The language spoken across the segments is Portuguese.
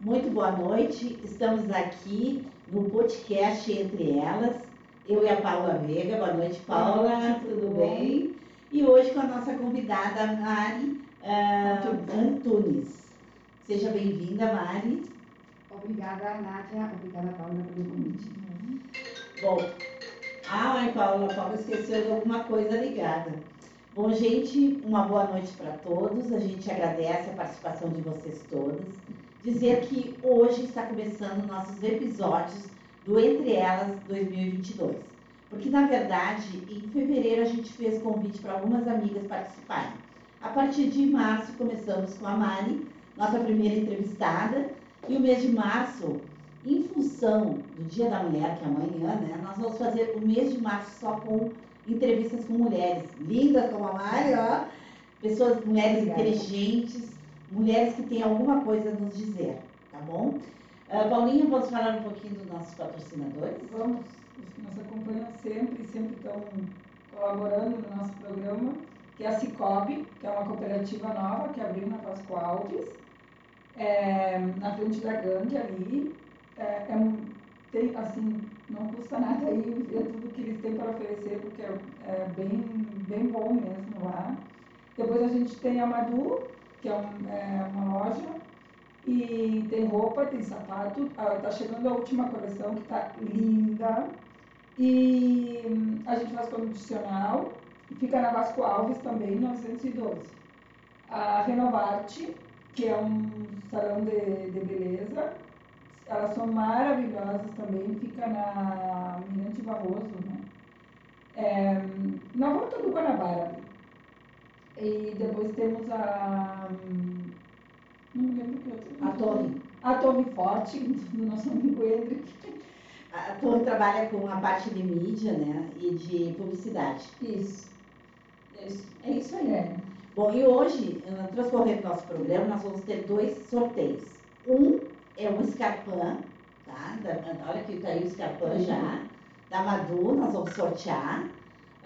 Muito boa noite. Estamos aqui no podcast Entre Elas. Eu e a Paula Veiga. Boa noite, Paula. noite, tudo, tudo bem? E hoje com a nossa convidada Mari ah, Antunes. Seja bem-vinda, Mari. Obrigada, Nádia. Obrigada, Paula, pelo convite. Bom, ah, mas Paula, Paula esqueceu de alguma coisa ligada. Bom, gente, uma boa noite para todos. A gente agradece a participação de vocês todas. Dizer que hoje está começando nossos episódios do Entre Elas 2022. Porque, na verdade, em fevereiro a gente fez convite para algumas amigas participarem. A partir de março começamos com a Mari, nossa primeira entrevistada, e o mês de março, em função do Dia da Mulher, que é amanhã, né, nós vamos fazer o mês de março só com entrevistas com mulheres lindas como a Mari, ó, pessoas, mulheres Obrigada. inteligentes, mulheres que têm alguma coisa a nos dizer, tá bom? Uh, Paulinha, vamos falar um pouquinho dos nossos patrocinadores? Vamos, os que nos acompanham sempre, sempre estão colaborando no nosso programa, que é a Cicobi, que é uma cooperativa nova que abriu na Vasco Alves, é, na frente da gangue ali. É, é um- tem, assim, não custa nada aí ver tudo que eles têm para oferecer, porque é, é bem, bem bom mesmo lá. Depois a gente tem a Madu, que é, um- é uma loja e tem roupa, tem sapato. Ah, tá chegando a última coleção que tá linda. E hum, a gente faz condicional. Fica na Vasco Alves também, 912. A Renovarte, que é um salão de, de beleza. Elas são maravilhosas também. Fica na Mirante Barroso, né? É, na volta do Guanabara. E depois temos a. hum, Não me lembro que outra. A Torre. A Torre Forte, do nosso amigo Hendrik. A Torre trabalha com a parte de mídia, né, e de publicidade. Isso. É isso, É isso aí. É. Bom, e hoje, eh, transcorrendo nosso programa, nós vamos ter dois sorteios. Um é um escarpão, tá? Da- olha que tá aí o escarpão já. Da Madu, nós vamos sortear.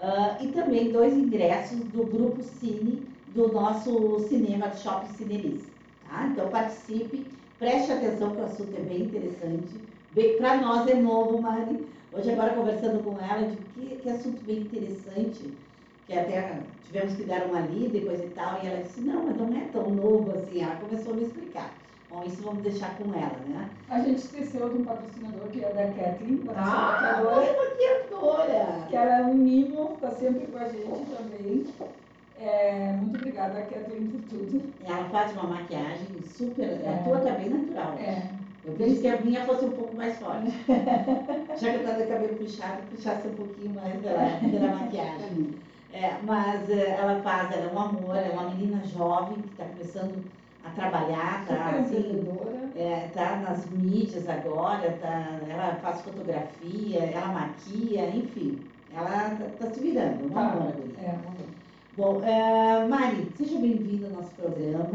Ah, e também dois ingressos do Grupo Cine, do nosso cinema do Shopping Cinelis. Tá? Então participe, preste atenção que o assunto é bem interessante. Para nós é novo, Mari. Hoje agora conversando com ela, de que, que assunto bem interessante que até tivemos que dar uma lida e coisa e tal, e ela disse, não, mas não é tão novo assim, ela começou a me explicar. Bom, isso vamos deixar com ela, né? A gente esqueceu de um patrocinador que é da Kathleen, Ah, maquiadora, maquiadora! que ela é um mimo, está sempre com a gente também. É, muito obrigada, Kathleen, por tudo. Ela faz uma maquiagem super, a É. tua tá bem natural. É, Eu quis que a minha fosse um pouco mais forte. Já que eu tava de cabelo puxado, puxasse um pouquinho mais da, da maquiagem. É, mas é, ela faz, ela é um amor, é uma menina jovem que está começando a trabalhar, tá? Assim. É, tá nas mídias agora, tá, ela faz fotografia, ela maquia, enfim. Ela tá, tá se virando, uma Tá. amor, a guria. É. Bom, é, Mari, seja bem-vinda ao nosso programa.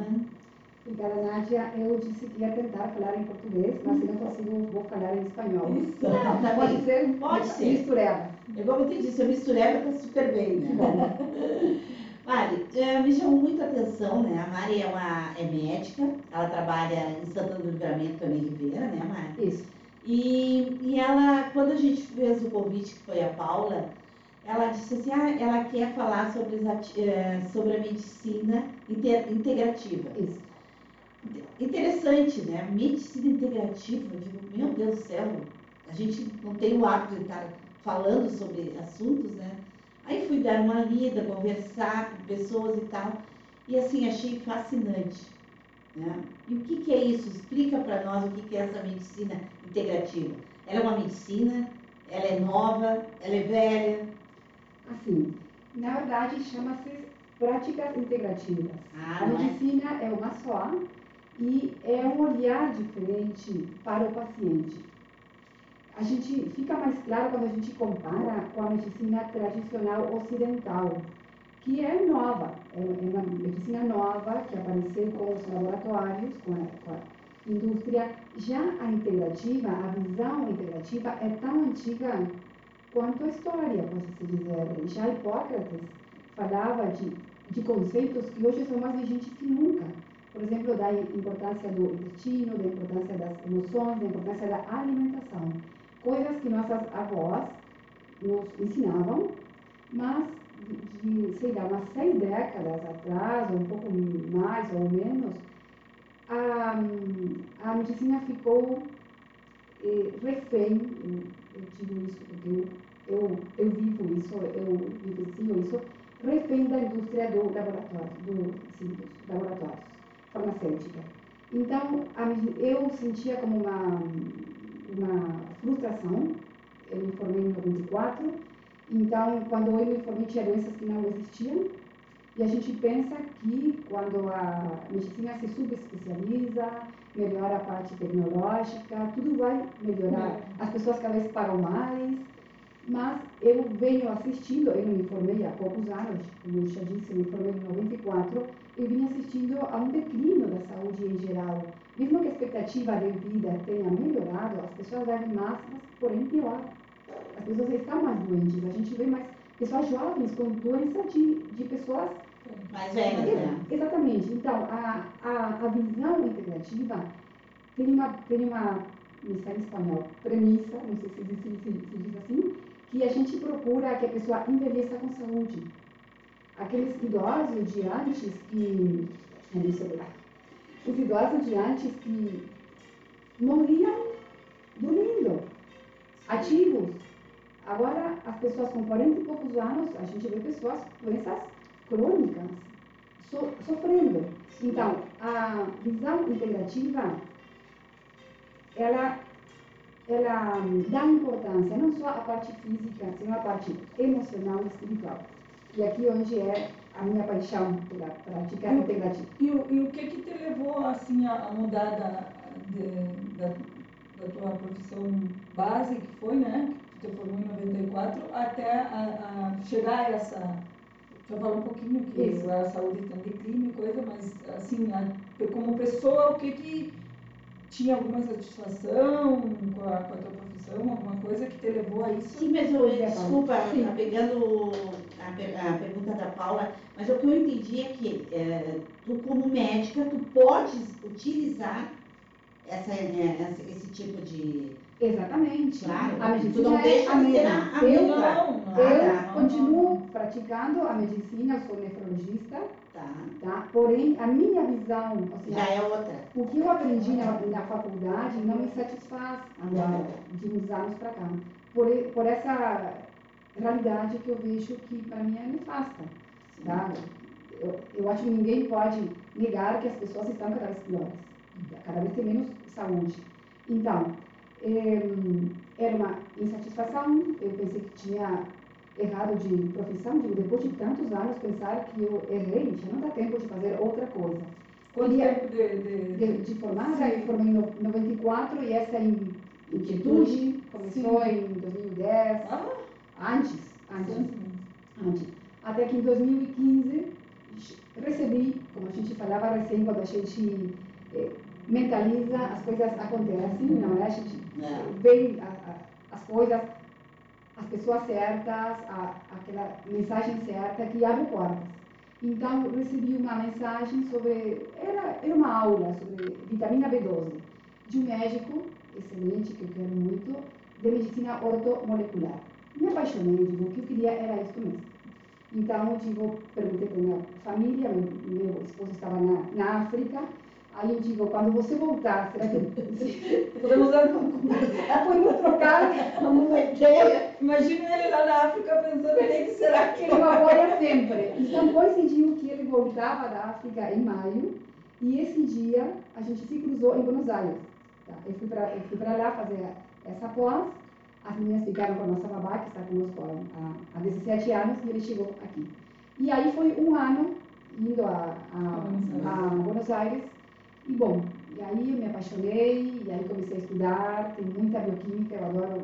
Obrigada, Nádia. Eu disse que ia tentar falar em português, mas se não consigo, vou falar em espanhol. Isso. Não, tá Pode bem. ser? Pode ser. Mistureba. É eu te disse, a mistureba tá super bem, Que né? bom. Mari, me chamou muita atenção, né? A Mari é, uma, é médica, ela trabalha em Santana do Livramento, também Ribeira, né, Mari? Isso. E, e ela, quando a gente fez o convite, que foi a Paula, ela disse assim, ah, ela quer falar sobre, eh, sobre a medicina inte- integrativa. Isso. Interessante, né? Medicina integrativa, eu digo, meu Deus do céu, a gente não tem o hábito de estar falando sobre assuntos, né? Aí fui dar uma lida, conversar com pessoas e tal, e assim, achei fascinante. Né? E o que, que é isso? Explica para nós o que, que é essa medicina integrativa. Ela é uma medicina, ela é nova, ela é velha. Assim, na verdade, chama-se práticas integrativas. Ah, A não é? medicina é uma só e é um olhar diferente para o paciente. A gente fica mais claro quando a gente compara com a medicina tradicional ocidental, que é nova, é é uma medicina nova que apareceu com os laboratórios, com a, com a indústria. Já a integrativa, a visão integrativa é tão antiga quanto a história, pode-se dizer. Já Hipócrates falava de, de conceitos que hoje são mais vigentes que nunca. por exemplo, da importância do intestino, da importância das emoções, da importância da alimentação. Coisas que nossas avós nos ensinavam, mas de, sei lá, umas seis décadas atrás, ou um pouco mais ou menos, a, a medicina ficou eh, refém, eu, eu digo isso porque eu, eu, eu vivo isso, eu vivencio isso, refém da indústria do laboratório, do, sim, dos laboratórios farmacêutica. Então, a, eu sentia como uma, uma frustração, eu me formei em 94, então, quando eu me formei, tinha doenças que não existiam, e a gente pensa que quando a medicina se subespecializa, melhora a parte tecnológica, tudo vai melhorar. As pessoas cada vez pagam mais, mas eu venho assistindo, eu me formei há poucos anos, como eu já disse, eu me formei em 94, eu vim assistindo a um declínio da saúde em geral. Mesmo que a expectativa de vida tenha melhorado, as pessoas vivem mais, mas porém pior. As pessoas estão mais doentes, a gente vê mais pessoas jovens com doença de, de pessoas mais velhas. Né? Exatamente. Então, a, a, a visão integrativa tem uma, tem uma, está em espanhol, premissa, não sei se, se, se, se diz assim, que a gente procura que a pessoa envelheça com saúde. Aqueles idosos de antes que. Não Os idosos de antes que morriam dormindo, ativos. Agora, as pessoas com 40 e poucos anos, a gente vê pessoas com doenças crônicas so, sofrendo. Então, a visão integrativa, ela ela dá importância não só à parte física, sino à parte emocional e espiritual. E aqui onde é a minha paixão pela prática integrativa. E o, e o que que te levou assim a, mudar da, de, da, da, tua profissão base, que foi, né, que tu te formou em 94, até a, a chegar a essa... Já falou um pouquinho que Isso. a saúde está em declínio, coisa, mas assim, a, como pessoa, o que que tinha alguma satisfação com a, com a tua profissão, alguma coisa que te levou a isso? Sim, mas eu, desculpa, Sim. Tá pegando a, a, pergunta da Paula, mas o que eu entendi é que é, tu como médica, tu podes utilizar essa, é, essa, esse tipo de Exatamente. Claro. A medicina tu não é deixa a mesma. Eu, não, não, eu tá, continuo praticando a medicina, sou nefrologista, tá. tá? porém a minha visão, seja, já é outra. O que eu aprendi na, na faculdade não me satisfaz agora, de uns anos para cá, por, por essa realidade que eu vejo que para mim é nefasta. Tá? Eu, eu acho que ninguém pode negar que as pessoas estão cada vez piores, cada vez tem menos saúde. Então, era uma insatisfação, eu pensei que tinha errado de profissão, digo, depois de tantos anos pensar que eu errei, já não dá tempo de fazer outra coisa. Quanto tempo de, de... de, de formada? Eu formei em 94 e essa inquietude começou Sim. em 2010, ah. Antes, antes, antes. Até que em 2015 recebi, como a gente falava recém, quando a gente eh, mentaliza, as coisas acontecem, não é? A gente é. vê a, a, as coisas, as pessoas certas, a, aquela mensagem certa que abre portas. Então, recebi uma mensagem sobre, era, era uma aula sobre vitamina B12, de um médico excelente, que eu quero muito, de medicina ortomolecular. Me apaixonei, digo, o que eu queria era isso mesmo. Então, digo, perguntei para minha família, meu, meu esposo estava na, na África, Aí eu digo, quando você voltar, será que podemos podemos trocar uma ideia? Imagina ele lá na África pensando, que será que ele apoia sempre. Então coincidiu que ele voltava da África em maio e esse dia a gente se cruzou em Buenos Aires. Tá? Eu fui para lá fazer essa pós, as meninas ficaram com a nossa babá, que está conosco há, há 17 anos, e ele chegou aqui. E aí foi um ano indo a, a, a Buenos Aires e bom, e aí eu me apaixonei, e aí comecei a estudar, tem muita bioquímica, eu adoro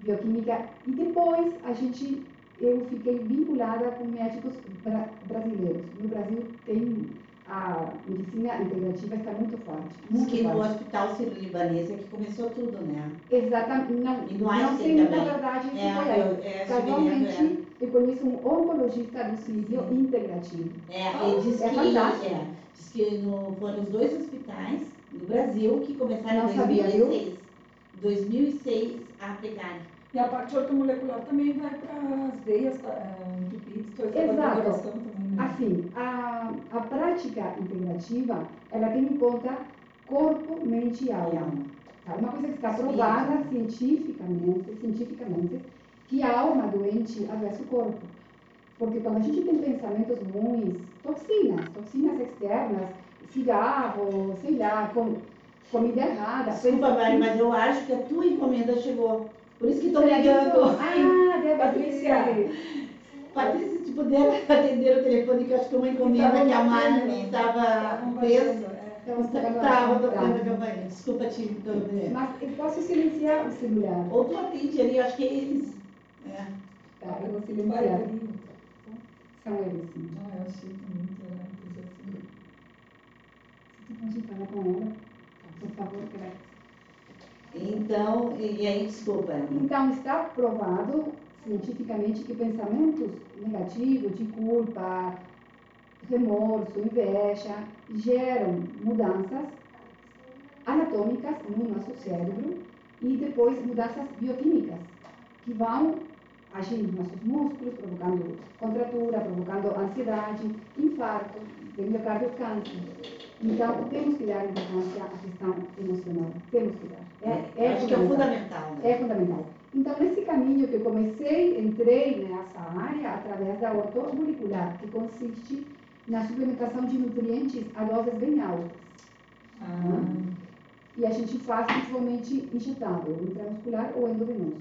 bioquímica. E depois a gente, eu fiquei vinculada com médicos bra brasileiros. No Brasil tem a medicina integrativa está muito forte. Muito que no forte. hospital sírio-libanês é que começou tudo, né? Exatamente, não, E no não sei muita verdade isso É, foi aí. eu, é, lembro, Casualmente, eu conheço um oncologista do Sírio Sim. integrativo. é. É, e diz É que, fantástico. é, diz que no, foram os dois hospitais no Brasil que começaram em sabia, viu? 2006. 2006 a aplicar. E a parte ortomolecular também vai para as veias tá, é, entupidas, toda essa Exato. também, né? Assim, a, a prática integrativa, ela tem em conta corpo, mente e alma. Tá? Uma coisa que está provada cientificamente, cientificamente, que a alma doente adoece o corpo. Porque quando a gente tem pensamentos ruins, toxinas, toxinas externas, cigarro, sei lá, com, comida errada. Desculpa, Mari, mas eu acho que a tua encomenda chegou. Por isso que que ligando. Ah, deve Patrícia. Patrícia, se puder atender o telefone, que eu acho que é uma encomenda que a. Mari estava é. Então, Estava tocando a campainha. Desculpa te interromper. Mas eu posso silenciar o celular. Ou tu atende ali, eu acho que é eles. É. Tá, eu vou silenciar. São eles, sim. Ah, eu achei que era uma coisa assim. Você pode falar com ela, por favor, que Então, e aí, desculpa. Então, está provado cientificamente que pensamentos negativos, de culpa, remorso, inveja, geram mudanças anatômicas no nosso cérebro e depois mudanças bioquímicas que vão agir nos nossos músculos, provocando contratura, provocando ansiedade, infarto, de miocárdio, câncer. Então, temos que dar importância à questão emocional. Temos que dar. É, é acho que é fundamental. Né? é fundamental. Então, nesse caminho que eu comecei, entrei nessa área através da ortomolecular, que consiste na suplementação de nutrientes a doses bem altas. Ah, E a gente faz principalmente injetável, intramuscular ou endovenoso.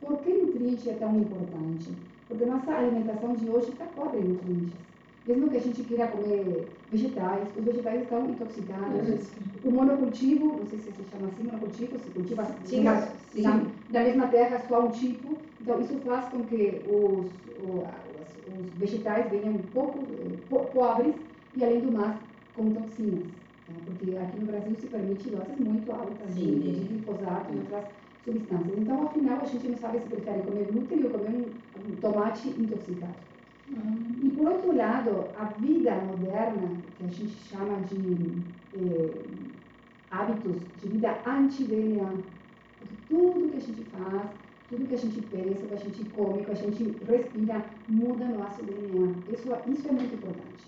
Por que nutriente é tão importante? Porque nossa alimentação de hoje está pobre em nutrientes. Mesmo que a gente queira comer vegetais, os vegetais estão intoxicados. O monocultivo, não sei se se chama assim, monocultivo, se cultiva Sim, na, sim. na- da mesma terra só um tipo. Então, isso faz com que os, o- as- os vegetais venham um pouco eh, po- pobres e, além do mais, com toxinas. tá? Porque aqui no Brasil se permite doses muito altas de, Sim. de glifosato e outras substâncias. Então, ao final, a gente não sabe se prefere comer glúten ou comer um, um tomate intoxicado. E por outro lado, a vida moderna, que a gente chama de eh, hábitos de vida anti-DNA, tudo que a gente faz, tudo que a gente pensa, que a gente come, que a gente respira, muda nosso DNA. Isso, isso é muito importante.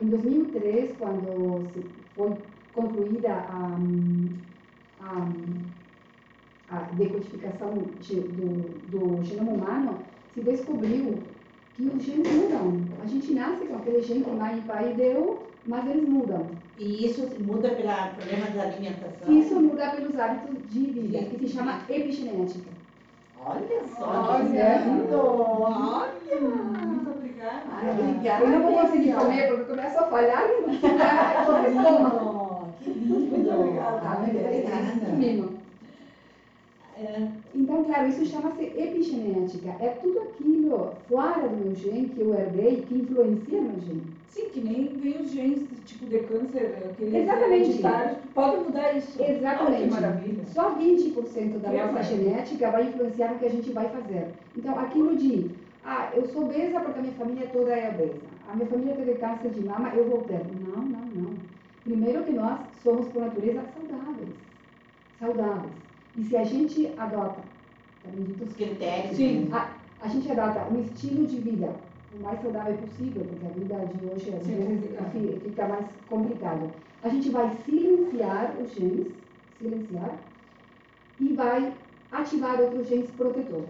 Em 2003, quando foi concluída a, a, a decodificação do, do genoma humano, se descobriu que os genes mudam. A gente nasce com aquele gene que mãe e pai deu, mas eles mudam. E isso muda pelo problema da alimentação? Isso muda pelos hábitos de vida, que se chama epigenética. Olha só, Olha. que lindo! Olha! Muito obrigada. Ai, obrigada. Eu não vou conseguir comer porque começa a falhar e não lindo! Muito obrigada. Obrigada. É, Então, claro, isso chama-se epigenética. É tudo aquilo fora do meu gene que eu herdei que influencia meu gene. Sim, que nem vem os genes tipo de câncer, aqueles Exatamente. hereditários, pode mudar isso. Exatamente. Olha que maravilha. Só 20% da Que nossa maravilha. genética vai influenciar no que a gente vai fazer. Então, aquilo de, ah, eu sou obesa porque a minha família toda é obesa. A minha família teve câncer de mama, eu vou ter. Não, não, não. Primeiro que nós somos, por natureza, saudáveis. Saudáveis. E se a gente adota, tá bem dito? os critérios. Sim. né? a gente adota um estilo de vida o mais saudável possível, porque a vida de hoje às vezes fica mais complicado. A gente vai silenciar os genes, silenciar, e vai ativar outros genes protetores.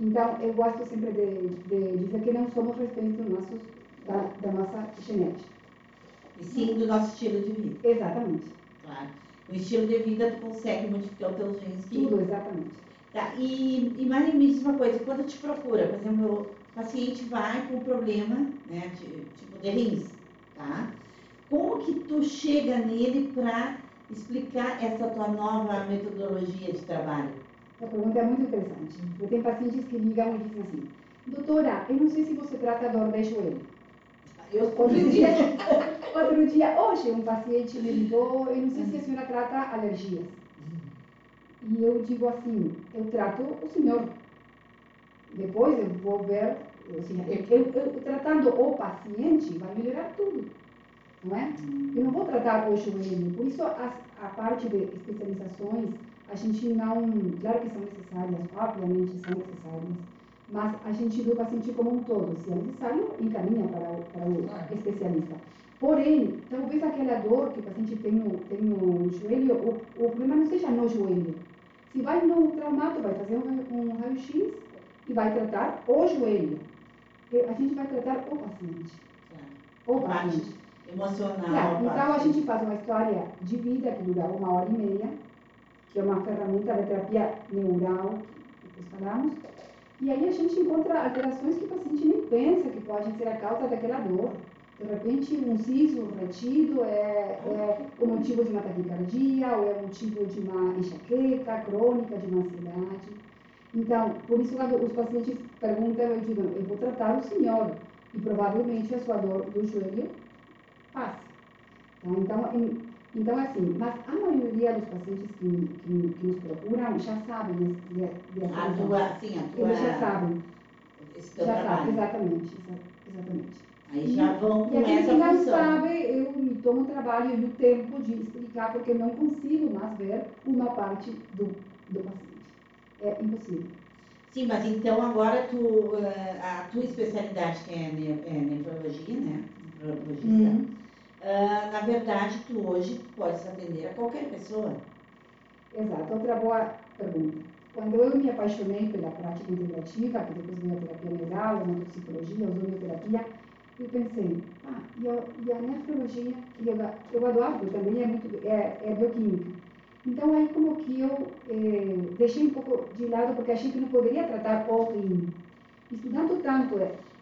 Então, eu gosto sempre de, de dizer que não somos reféns do nossos, da, da nossa genética. E sim do nosso estilo de vida, Exatamente. claro. O estilo de vida tu consegue modificar os teus genes que Tudo, exatamente. Tá, e, e Mari, me diz uma coisa, quando te procura, por exemplo, o paciente vai com um problema, né, ti- tipo de rins, tá? Como que tu chega nele para explicar essa tua nova metodologia de trabalho? Essa pergunta é muito interessante. Eu tenho pacientes que ligam e dizem assim, doutora, eu não sei se você trata dor de joelho. Outro dia, outro dia, hoje, um paciente me ligou, eu não sei se a senhora trata alergias. E eu digo assim, eu trato o senhor. Depois eu vou ver, assim, eu, eu, eu tratando o paciente vai melhorar tudo, não é? Eu não vou tratar o joelho. Por isso, as, a parte de especializações, a gente não, claro que são necessárias, obviamente são necessárias, mas a gente vê o paciente como um todo. Se é necessário, encaminha para o, para o especialista. Porém, talvez aquela dor que o paciente tem no, tem no joelho, o, o problema não seja no joelho. Se vai no traumato, vai fazer um, um raio-x e vai tratar o joelho. A gente vai tratar o paciente. O paciente. Emocional. Claro, então a gente faz uma história de vida que dura uma hora e meia, que é uma ferramenta de terapia neural que nós falamos, e aí a gente encontra alterações que o paciente nem pensa que pode ser a causa daquela dor. De repente, um siso retido é, é o motivo de uma taquicardia, ou é o motivo de uma enxaqueca crônica, de uma ansiedade. Então, por isso, quando os pacientes perguntam, eu digo, eu vou tratar o senhor, e provavelmente a sua dor do joelho passa. Tá? Então, em, então, assim, mas a maioria dos pacientes que, que, que nos procuram já sabem de, de, de a tua, sim, a tua... Eles já sabem. Já trabalho. sabem, exatamente. exatamente. Aí já vão E com aquele essa que não função. sabe, eu me tomo o trabalho e o tempo de explicar, porque eu não consigo mais ver uma parte do, do paciente. É impossível. Sim, mas então agora tu, eh, a tua especialidade que é, ne- é nefrologia, né? Nefrologista. Uhum. Ah, na verdade, tu hoje tu podes atender a qualquer pessoa. Exato, outra boa pergunta. Quando eu me apaixonei pela prática integrativa, que depois veio a terapia neural, a psicologia, a ozonioterapia, eu pensei, ah, e, a- e a nefrologia, que eu, eu adoro, também é, muito, é, é bioquímica. Então, aí como que eu eh, deixei um pouco de lado, porque achei que não poderia tratar o rim. Estudando tanto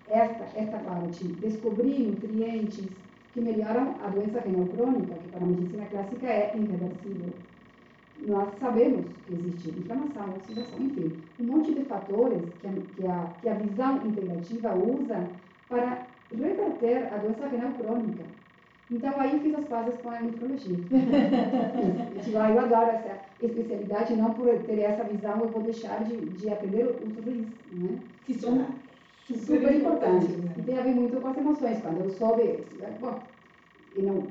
esta, esta parte, descobri nutrientes que melhoram a doença renal crônica, que para a medicina clássica é irreversível nós sabemos que existe inflamação, oxidação, enfim, um monte de fatores que a, que a, que a visão integrativa usa para reverter a doença renal crônica. Então, aí fiz as pazes com a nefrologia. ah, eu adoro essa especialidade, não por ter essa visão eu vou deixar de, de atender os rins, né? Que são super, importantes, E né? tem a ver muito com as emoções. Quando eu soube, bom, e não,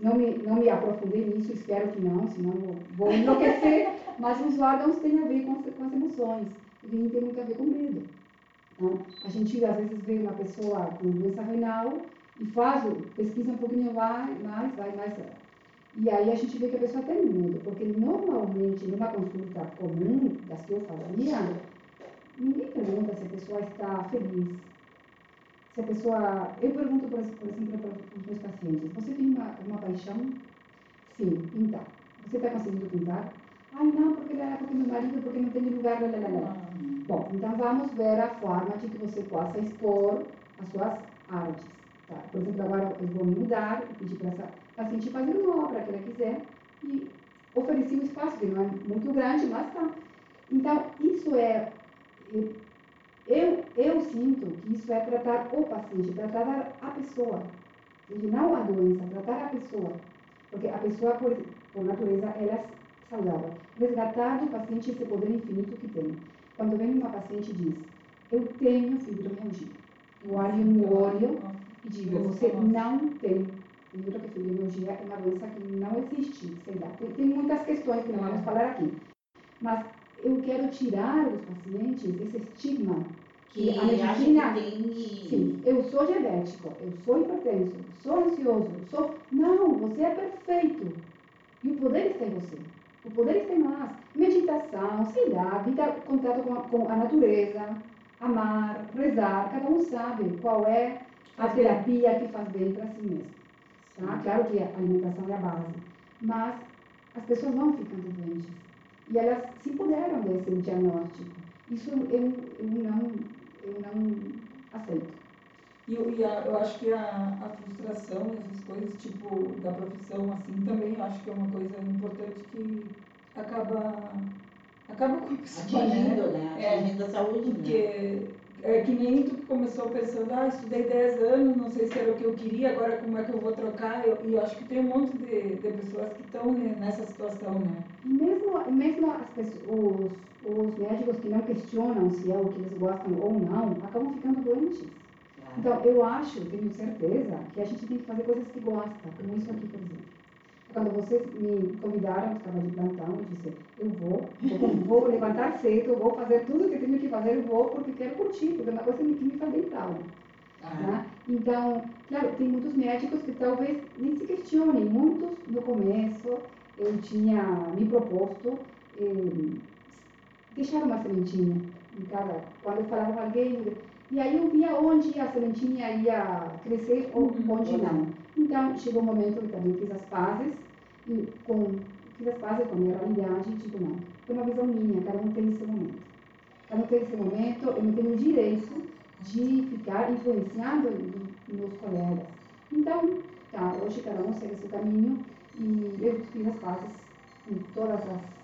não, me, não me aprofundei nisso, espero que não, senão vou, vou enlouquecer, mas os órgãos têm a ver com as, com as emoções. Rim tem muito a ver com medo. Então, a gente às vezes vê uma pessoa com doença renal e faz, pesquisa um pouquinho vai, mais, vai mais. E aí a gente vê que a pessoa tem medo, porque normalmente numa consulta comum, das que eu fazia, ninguém pergunta se a pessoa está feliz. Se a pessoa. Eu pergunto, por, por exemplo, para os meus pacientes: você tem uma, uma paixão? Sim, pintar. Você está conseguindo pintar? Ai, não, porque, lá- porque meu marido, porque não tem lugar, lá, lá, lá, lá. Bom, então vamos ver a forma de que você possa expor as suas artes. Tá? Por exemplo, agora eu vou me mudar e pedir para essa paciente fazer uma obra que ela quiser e oferecer um espaço que não é muito grande, mas tá. Então, isso é. Eu, eu sinto que isso é tratar o paciente, tratar a pessoa. E não a doença, tratar a pessoa. Porque a pessoa, por, por natureza, ela é saudável. Resgatar do paciente esse poder infinito que tem. Quando vem uma paciente e diz, eu tenho fibromialgia. Eu olho no olho e digo, você não tem. Lembra que fibromialgia é uma doença que não existe, sei lá. Tem, tem muitas questões que não vamos falar aqui. Mas eu quero tirar dos pacientes esse estigma Que a acha medicina- que tem. Sim, eu sou diabético, eu sou hipertenso, sou ansioso, sou. Não, você é perfeito. E o poder está em você. O poder está em nós. Meditação, sei lá, vida, contato com a, com a natureza, amar, rezar. Cada um sabe qual é a terapia que faz bem para si mesmo. Tá? Claro que a alimentação é a base. Mas as pessoas vão ficando doentes. E elas se empoderam desse diagnóstico. Isso eu, eu, não, eu não aceito. E eu, e a- eu acho que a, a frustração, essas coisas, tipo, da profissão, assim, também eu acho que é uma coisa importante que acaba, acaba com a pessoa, né? Atingindo, né? É. Atingindo a saúde, né? É que nem tu que começou pensando, ah, estudei 10 anos, não sei se era o que eu queria, agora como é que eu vou trocar? Eu, e eu acho que tem um monte de, de pessoas que estão nessa situação, né? Mesmo, mesmo as pessoas, os, os médicos que não questionam se é o que eles gostam ou não, acabam ficando doentes. Então, eu acho, tenho certeza, que a gente tem que fazer coisas que gosta, como isso aqui, por exemplo. Quando vocês me convidaram, eu estava de plantão, eu disse, eu vou, vou, vou levantar cedo, eu vou fazer tudo o que tenho que fazer, eu vou porque quero curtir, porque é uma coisa que me faz bem tal. Tá? Então, claro, tem muitos médicos que talvez nem se questionem. Muitos, no começo, eu tinha me proposto eh, deixar uma sementinha em cada... Quando eu falava com alguém, e aí eu via onde a sementinha ia crescer ou uhum. onde não. Então, chegou um momento que também fiz as pazes, e com, fiz as pazes com a minha realidade e tipo, não, é uma visão minha, cada um tem seu momento. Cada um tem seu momento, eu não tenho o direito de ficar influenciando meus colegas. Então, tá, hoje cada um segue seu caminho e eu fiz as pazes com todas as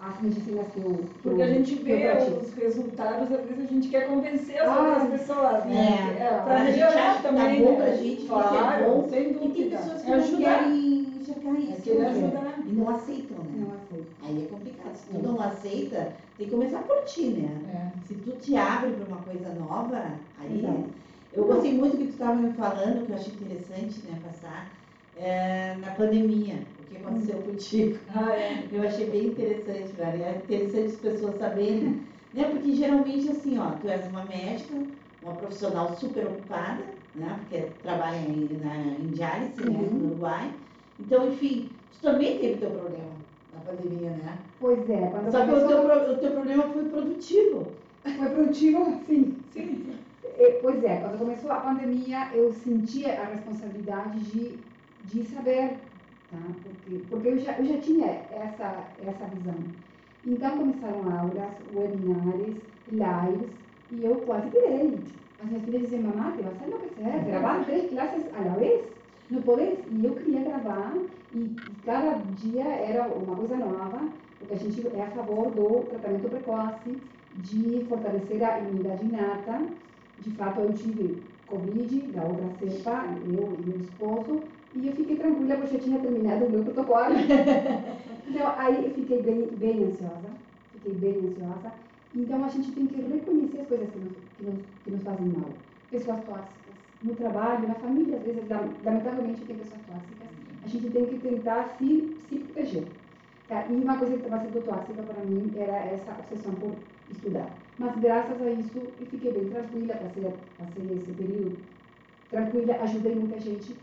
as medicinas que eu Porque a gente vê os resultados, às vezes a gente quer convencer as ah, outras pessoas, né? É, é para melhorar também. Tá bom pra gente, claro, é bom. sem dúvida. E tem pessoas que é não querem isso. É ajudar. E não aceitam, né? Não aceitam. Aí é complicado. Se tu não aceita, tem que começar por ti, né? É. Se tu te abre para uma coisa nova, aí... Exato. Eu gostei muito do que tu estava me falando, que eu achei interessante, né, passar, é, na pandemia que aconteceu contigo. Ah, é. Eu achei bem interessante, Mari. É interessante as pessoas saberem, né? Porque geralmente assim, ó, tu és uma médica, uma profissional super ocupada, né? Porque trabalha em, na, em diálise, né? uhum. no Uruguai. Então, enfim, tu também teve teu problema na pandemia, né? Pois é. Quando Só que o teu, o teu problema foi produtivo. Foi produtivo, sim. Sim. Pois é, quando começou a pandemia, eu sentia a responsabilidade de, de saber tá? porque, porque eu, já, eu já tinha essa, essa visão. Então começaram aulas, webinars, lives, e eu quase virei. As minhas filhas diziam, mamãe, te vas a enlouquecer, gravar três classes a la vez, não podes. E eu queria gravar, e, e cada dia era uma coisa nova, porque a gente é a favor do tratamento precoce, de fortalecer a imunidade inata. De fato, eu tive Covid, da outra cepa, eu e meu esposo, e eu fiquei tranquila porque eu tinha terminado o meu protocolo. então, aí eu fiquei bem, bem ansiosa. Fiquei bem ansiosa. Então, a gente tem que reconhecer as coisas que nos, que nos, que nos fazem mal. Pessoas tóxicas. No trabalho, na família, às vezes, lamentavelmente, tem pessoas tóxicas. A gente tem que tentar se, se proteger. Tá? E uma coisa que estava sendo tóxica para mim era essa obsessão por estudar. Mas, graças a isso, eu fiquei bem tranquila, passei, passei esse período tranquila, ajudei muita gente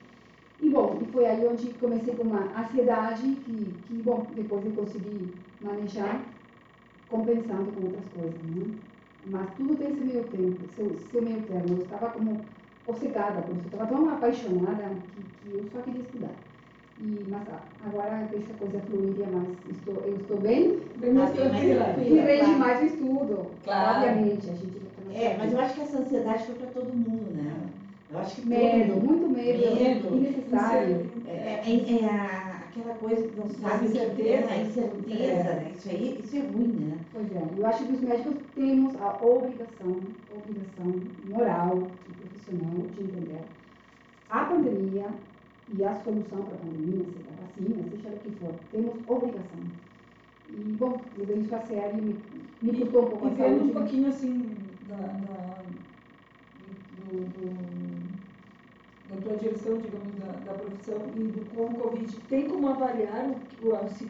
e bom, e foi aí onde comecei com uma ansiedade que, que bom, depois eu consegui manejar, compensando com outras coisas, né? Mas tudo tem seu meio tempo, seu, seu meio termo. Eu estava como obcecada por isso, eu estava tão apaixonada que, que eu só queria estudar. E, mas agora essa coisa fluiria mais. Estou, eu estou bem, bem mais tranquila. E rende mais o estudo. Claro. Obviamente, a gente. É, mas eu acho que essa ansiedade foi para todo mundo, né? Eu acho que medo, muito medo, medo innecessário. É, é, é, é a, aquela coisa que não sabe certeza, a incerteza, é. né? Isso aí, isso é ruim, né? Pois é. Eu acho que os médicos temos a obrigação, obrigação moral profissional de entender a pandemia e a solução para a pandemia, seja a vacina, seja o que for. Temos obrigação. E, bom, levei isso a sério, me, me custou um pouco e a saúde. E um pouquinho, assim, da, da do, do, da tua direção, digamos, da, da profissão e do com o Covid, tem como avaliar o, se,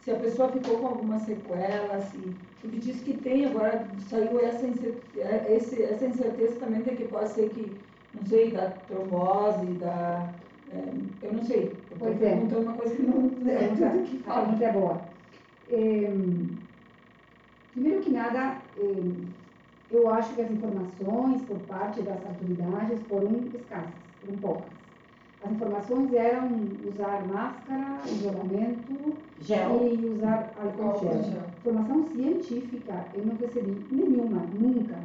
se a pessoa ficou com alguma sequela, se, porque diz que tem, agora saiu essa incerteza, essa incerteza também de que pode ser que, não sei, da trombose, da... É, eu não sei, eu pois é. perguntando uma coisa que não é tudo que fala. Muito é boa. É, primeiro que nada, eu acho que as informações por parte das autoridades foram escassas, foram poucas. As informações eram usar máscara, isolamento gel. e usar álcool gel. gel. Informação científica eu não recebi nenhuma, nunca.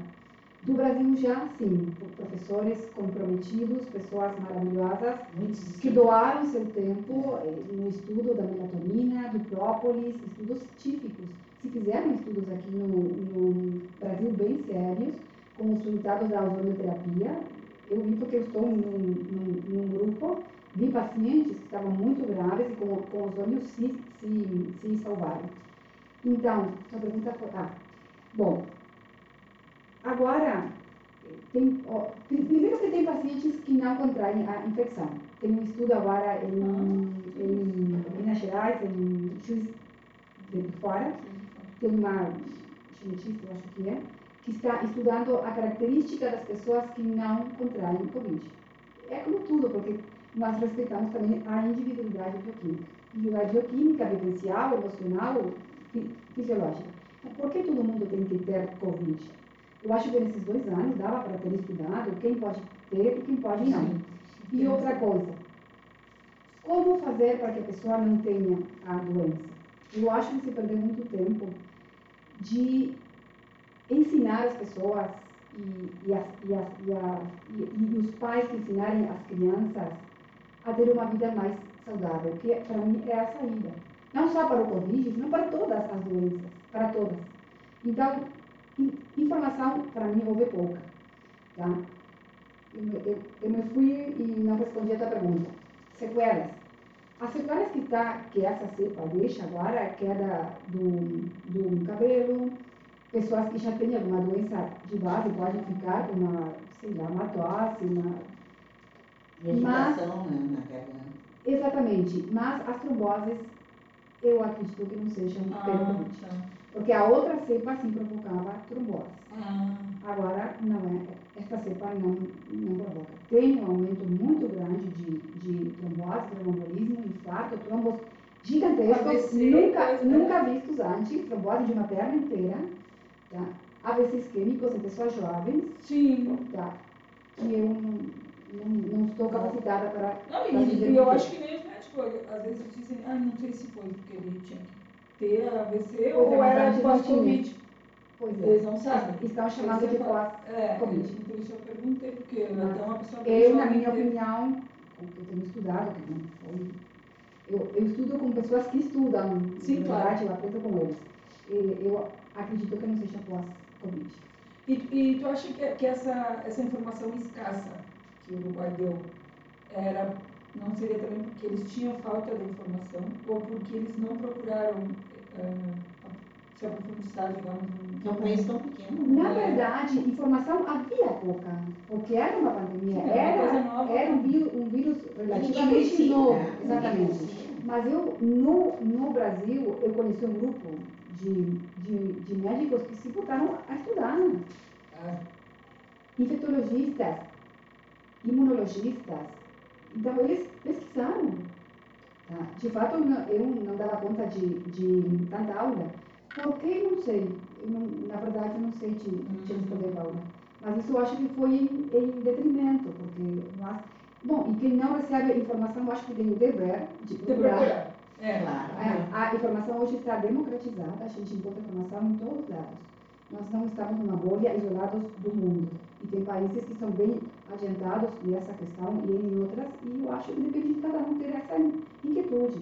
Do Brasil já, sim, professores comprometidos, pessoas maravilhosas, que doaram seu tempo eh, no estudo da melatonina, do própolis, estudos típicos se fizeram estudos aqui no, no Brasil bem sérios, com os resultados da ozonioterapia. Eu vi porque eu estou num, num, num grupo de pacientes que estavam muito graves e com, com ozônio se, se, se salvaram. Então, sua pergunta foi. Ah, bom, agora, tem, ó, primeiro que tem pacientes que não contraem a infecção. Tem um estudo agora em, ah. em Minas Gerais, em Juiz de Fora, tem uma acho que é, que está estudando a característica das pessoas que não contraem Covid. É como tudo, porque nós respeitamos também a individualidade bioquímica. Individualidade bioquímica, vivencial, emocional, fisiológica. Por que todo mundo tem que ter Covid? Eu acho que nesses dois anos dava para ter estudado quem pode ter e quem pode não. Sim. E outra coisa, como fazer para que a pessoa não tenha a doença? Eu acho que se perdeu muito tempo de ensinar as pessoas e, e, as, e, as, e, as, e, os pais que ensinarem as crianças a ter uma vida mais saudável, que para mim é a saída. Não só para o Covid, mas para todas as doenças, para todas. Então, informação para mim houve pouca. Tá? Eu, eu, eu me fui e não respondi a tua pergunta. Sequelas. As sequelas que, tá, que essa cepa deixa agora é queda do, do cabelo, pessoas que já têm alguma doença de base podem ficar com uma, sei lá, uma tosse, uma... Vegetação, né, na garganta. Exatamente, mas as tromboses eu acredito que não sejam ah, Covid. Tá. Porque a outra cepa sim provocava trombose. Ah. Agora, não é. Esta cepa não, não provoca. Tem um aumento muito grande de, de trombose, tromboembolismo, infarto, trombos gigantescos, nunca, né? nunca vistos antes, trombose de uma perna inteira, tá? AVC isquêmicos em pessoas jovens. Sim. Tá? E eu não, não, não estou capacitada para. Não, e, e eu acho que nem os médicos, às vezes, dizem, ah, não sei se foi porque ele tinha que ter AVC pois ou é, era pós-Covid. Pois é. Eles não sabem. Estão chamando de pós-Covid. É, por isso eu perguntei, porque Mas, até uma pessoa Eu, na minha opinião, como eu tenho estudado, que não foi, eu, eu estudo com pessoas que estudam, Sim, claro. eu aprendo com eles. Eu acredito que não seja pós-Covid. E, e tu acha que, que essa, essa informação escassa que o Uruguai deu era não seria também porque eles tinham falta de informação ou porque eles não procuraram uh, se aprofundar, digamos, que é um país tão pequeno. Né? Na verdade, informação havia pouca, porque era uma pandemia, Sim, era, era um, vírus, um vírus relativamente novo, né? exatamente. Mas eu, no, no Brasil, eu conheci um grupo de, de, de médicos que se botaram a estudar. Ah. Infectologistas, imunologistas, então, eles pesquisaram. Tá? De fato, eu não dava conta de, de tanta aula, porque não sei. Não, na verdade, eu não sei te, te responder, Paula. Mas isso eu acho que foi em, em detrimento, porque nós. Bom, e quem não recebe informação, eu acho que tem o dever de procurar. É, claro. A, a, informação hoje está democratizada, a gente encontra informação em todos os lados. Nós não estamos numa bolha isolados do mundo. E tem países que estão bem adiantados nessa questão e em outras, e eu acho que depende de cada um ter essa inquietude.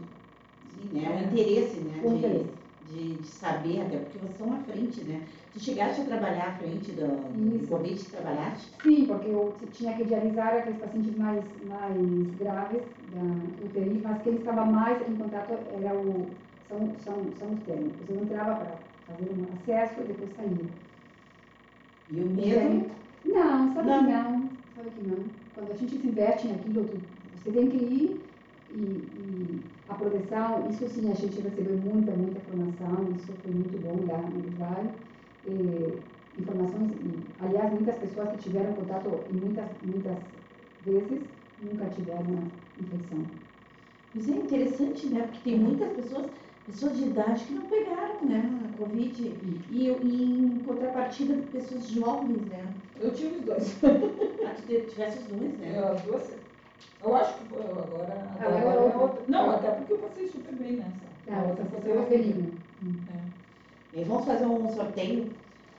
Sim, né? O interesse, né? O interesse. De, de, saber, até porque vocês estão à frente, né? Tu chegaste a trabalhar à frente do, do Covid, trabalhaste? Sim, porque eu tinha que dializar aqueles pacientes mais, mais graves da UTI, mas quem estava mais em contato era o, são, são, são os técnicos. Eu entrava para fazer um acesso e depois saía. E o medo? Não, sabe não. que não. Sabe que não. Quando a gente se investe naquilo, você tem que ir e, e, a proteção, isso sim, a gente recebeu muita, muita formação, isso foi muito bom lá no Uruguai. informações, e, aliás, muitas pessoas que tiveram contato e muitas, muitas vezes nunca tiveram a infecção. Isso é interessante, né? Porque tem muitas pessoas pessoas de idade que não pegaram né, a Covid e, e em contrapartida pessoas jovens, né? Eu tive os dois. ah, tu tivesse os dois, né? Eu, as duas. Eu acho que foi agora. Agora, agora é outra. Não, até porque eu passei super bem nessa. Ah, outra foi feliz. É. E vamos fazer um sorteio.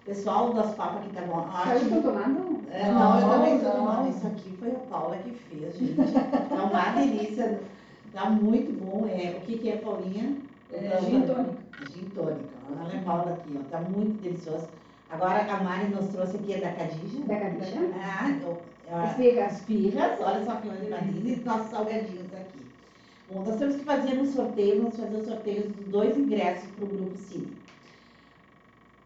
Pessoal das papas que estavam ótimo. Você tomando? É, não, não, eu também estou tomando. Isso aqui foi a Paula que fez, gente. É uma delícia. Tá muito bom. É, o que, que é, Paulinha? É, gin tônica. Gin tônica. Olha a Paula aqui, ó. Tá muito deliciosa. Agora a Mari nos trouxe aqui é da Cadija. Da Cadija. Ah, então, ah. Espirras, olha só que maravilha, e nossos salgadinhos aqui. Bom, nós temos que fazer um sorteio, vamos fazer o sorteio dos dois ingressos para o Grupo Cine.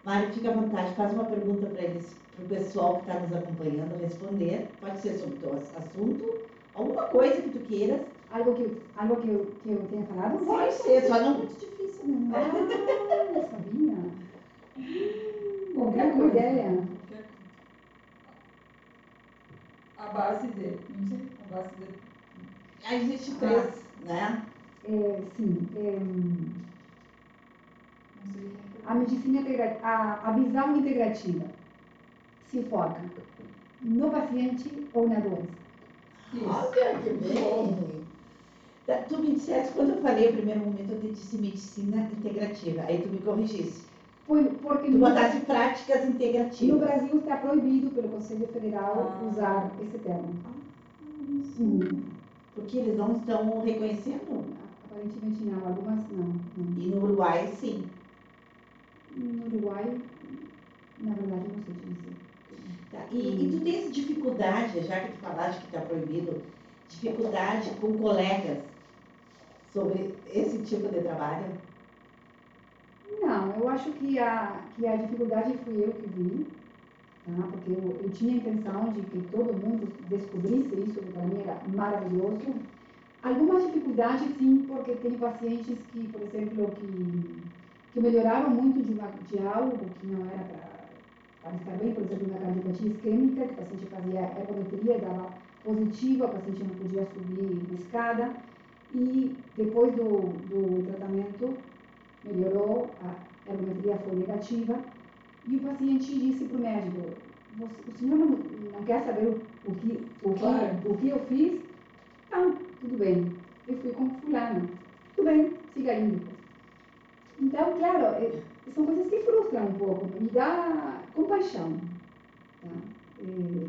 Mário, fica à vontade, faz uma pergunta para eles, para o pessoal que está nos acompanhando responder. Pode ser sobre o teu assunto, alguma coisa que tu queiras. Algo que, algo que, eu, que eu tenha falado? Pode ser, só não muito difícil, né? Ah, eu sabia. Qualquer coisa. ideia. Qualquer- A base de. Não sei. A base de. Aí existe três, né? É, sim, é, sei. a medicina integra, a, a visão integrativa se foca no paciente ou na doença. Isso. Olha que bem! Tu me disseste, quando eu falei no primeiro momento, eu te disse medicina integrativa. Aí tu me corrigiste. Por- Porque no, botaste práticas no integrativas. Brasil está proibido pelo Conselho Federal Ah. usar esse termo. Isso. Uhum. Porque eles não estão reconhecendo. Aparentemente não, algumas não. não. E no Uruguai, sim. No Uruguai, na verdade, não sei te dizer. Tá? E, e tu tens dificuldade, já que tu falaste que está proibido, dificuldade com colegas sobre esse tipo de trabalho? Não, eu acho que a, que a dificuldade fui eu que vi, tá? porque eu, eu tinha a intenção de que todo mundo descobrisse isso, que para mim era maravilhoso. Algumas dificuldades, sim, porque tem pacientes que, por exemplo, que, que melhoraram muito de, uma, de algo que não era para estar bem, por exemplo, na cardiopatia isquêmica, que o paciente fazia ergometria, dava positiva, o paciente não podia subir na escada, e depois do, do tratamento melhorou, a ergometria foi negativa, e o paciente disse para o médico, "Você- o senhor não, não quer saber o, o, que, o, que, Claro. o que eu fiz? Não, tudo bem, eu fui com fulano, tudo bem, siga indo. Então, claro, é- são coisas que frustram um pouco, me dá compaixão. Tá? É,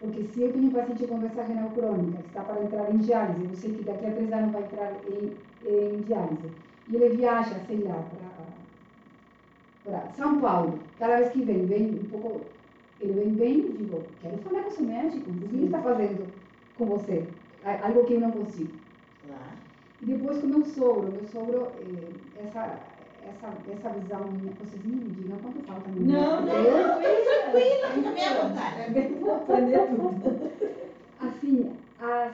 porque se eu tenho um paciente com doença renal crônica que está para entrar em diálise, eu sei que daqui a três anos vai entrar em, em diálise, e ele viaja, sei lá, para São Paulo, cada vez que vem, vem um pouco, ele vem bem, eu digo, quero falar com o seu médico, o que ele está fazendo com você? Algo que eu não consigo. Claro. E depois com o meu sogro, meu sogro, eh, essa, essa, essa visão minha, vocês me digam quanto falta a mim. Não, não, Eu, Tranquila, fica bem à vontade. É bem aprender tudo.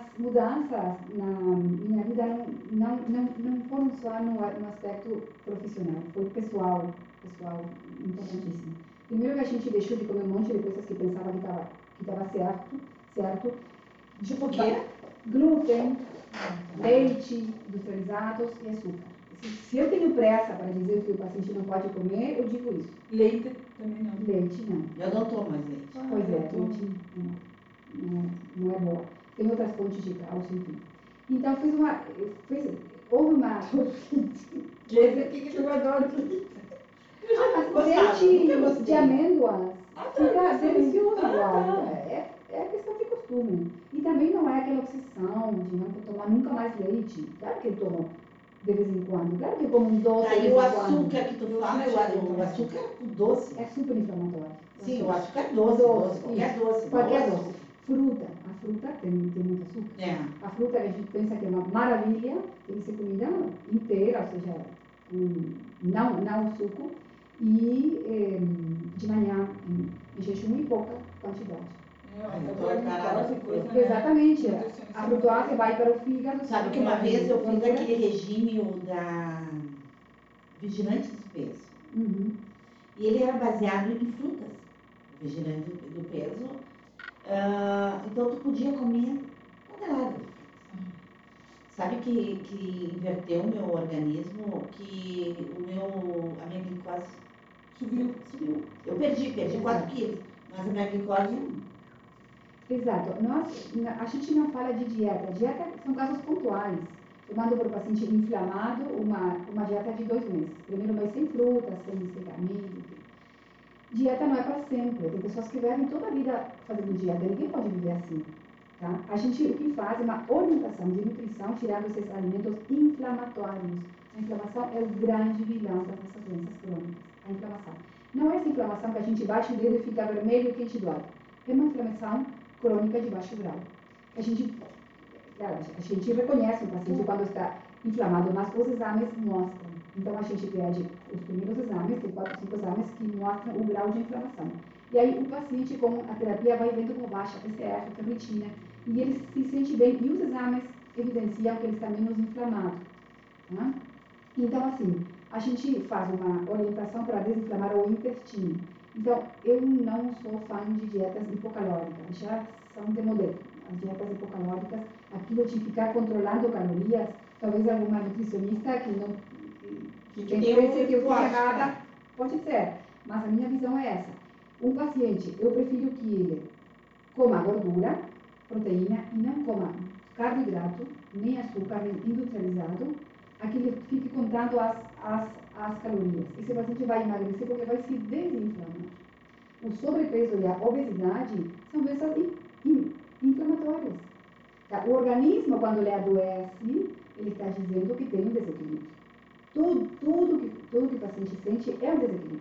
As mudanças na minha vida não, não, não, não foram só no, no aspecto profissional, foi pessoal, pessoal, importantíssimo. Primeiro que a gente deixou de comer um monte de coisas que pensava que estava que tava certo, certo. Tipo o quê? Glúten, leite, industrializados e açúcar. Se, se eu tenho pressa para dizer que o paciente não pode comer, eu digo isso. Leite também não. Leite não. Eu não tomo mais leite. Pois é, leite não, não, é- não é boa. Tem outras fontes de cálcio, enfim. Então, fiz uma, fez, houve uma... Que que eu adoro. Ah, mas nunca leite de amêndoas Ah, tá, fica tá, delicioso ah, tá. É, é questão de costume. E também não é aquela obsessão de não tomar nunca mais leite. Claro que eu tomo de vez em quando. Claro que eu como um doce Tá, e vez o açúcar que tu fala, o, o açúcar é doce. É super inflamatório. Sim, o açúcar é doce, Doce, doce, qualquer doce. Qualquer doce. Fruta. A fruta tem, tem muito açúcar. É. A fruta que a gente pensa que é uma maravilha, tem que ser comida inteira, ou seja, com, não, não suco, e eh, de manhã em, em jejum e pouca quantidade. É, né? Exatamente. A frutose vai para o fígado. Sabe que uma vez eu fiz aquele regime da vigilante do peso. Uhum. E ele era baseado em frutas, o vigilante do peso. Ah, então tu podia comer de frutas. Sabe que, que inverteu o meu organismo, que o meu, a minha glicose Subiu. subiu. Eu perdi, perdi 4 quilos, mas a minha glicose Exato. Nós, a gente não fala de dieta. Dieta são casos pontuais. Eu mando para o paciente inflamado uma, uma dieta de dois meses. Primeiro mês sem frutas, sem, sem carne. Dieta não é para sempre. Tem pessoas que vivem toda a vida fazendo dieta. Ninguém pode viver assim. Tá? A gente o que faz é uma orientação de nutrição, tirando esses alimentos inflamatórios. A inflamação é o grande vilão das nossas doenças crônicas. A inflamação. Não é essa inflamação que a gente bate o dedo e fica vermelho e quente dói. É uma inflamação crônica de baixo grau. A gente, a gente reconhece o paciente quando está inflamado, mas os exames mostram. Então, a gente pede os primeiros exames, tem quatro, cinco exames que mostram o grau de inflamação. E aí, o paciente, com a terapia, vai vendo como baixa PCR, ferritina, e ele se sente bem. E os exames evidenciam que ele está menos inflamado. Tá? Então, assim, a gente faz uma orientação para desinflamar o intestino. Então, eu não sou fã de dietas hipocalóricas, já são de modelo. As dietas hipocalóricas, aquilo de ficar controlando calorias, talvez alguma nutricionista que não que, que tem que eu estou errada, pode ser, mas a minha visão é essa. Um paciente, eu prefiro que ele coma gordura, proteína e não coma carboidrato, nem açúcar, nem industrializado, aqui ele fique contando as, as, as calorias. Esse paciente vai emagrecer porque vai se desinflamar. O sobrepeso e a obesidade são doenças inflamatórias. Tá? O organismo, quando ele adoece, ele está dizendo que tem um desequilíbrio. Tudo, tudo, que, tudo que o paciente sente é um desequilíbrio.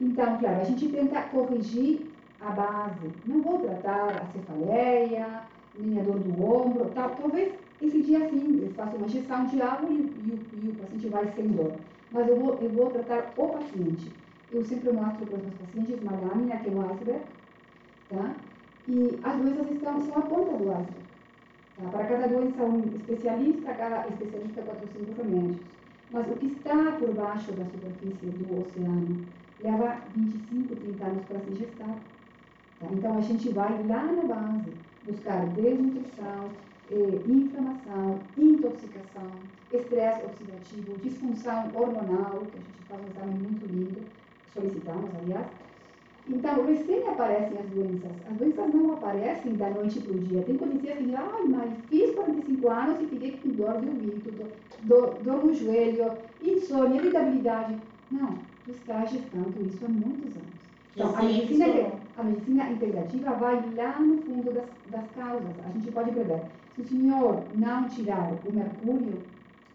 Então, claro, a gente tenta corrigir a base. Não vou tratar a cefaleia, nem a dor do ombro, tal. Talvez esse dia sim, eu faço uma injeção de água e, e, e, o paciente vai sem dor. Mas eu vou, eu vou tratar o paciente. Eu sempre mostro para os meus pacientes uma lâmina que é um iceberg, tá? E as doenças estão, são a ponta do iceberg. Tá? Para cada doença, um especialista, cada especialista quatro, cinco remédios. Mas o que está por baixo da superfície do oceano leva 25, 30 anos para se gestar. Tá? Então, a gente vai lá na base buscar desnutrição, eh, inflamação, intoxicação, estresse oxidativo, disfunção hormonal, que a gente faz um exame muito lindo, solicitamos, aliás. Então, recém aparecem as doenças. As doenças não aparecem da noite para o dia. Tem conhecidas que dizem, ai, mas fiz 45 anos e fiquei com dor de ouvido, dor, dor no joelho, insônia, irritabilidade. Não, tu está gestando isso há muitos anos. Então, a medicina, a medicina integrativa vai lá no fundo das, das causas. A gente pode prever. Se o senhor não tirar o mercúrio,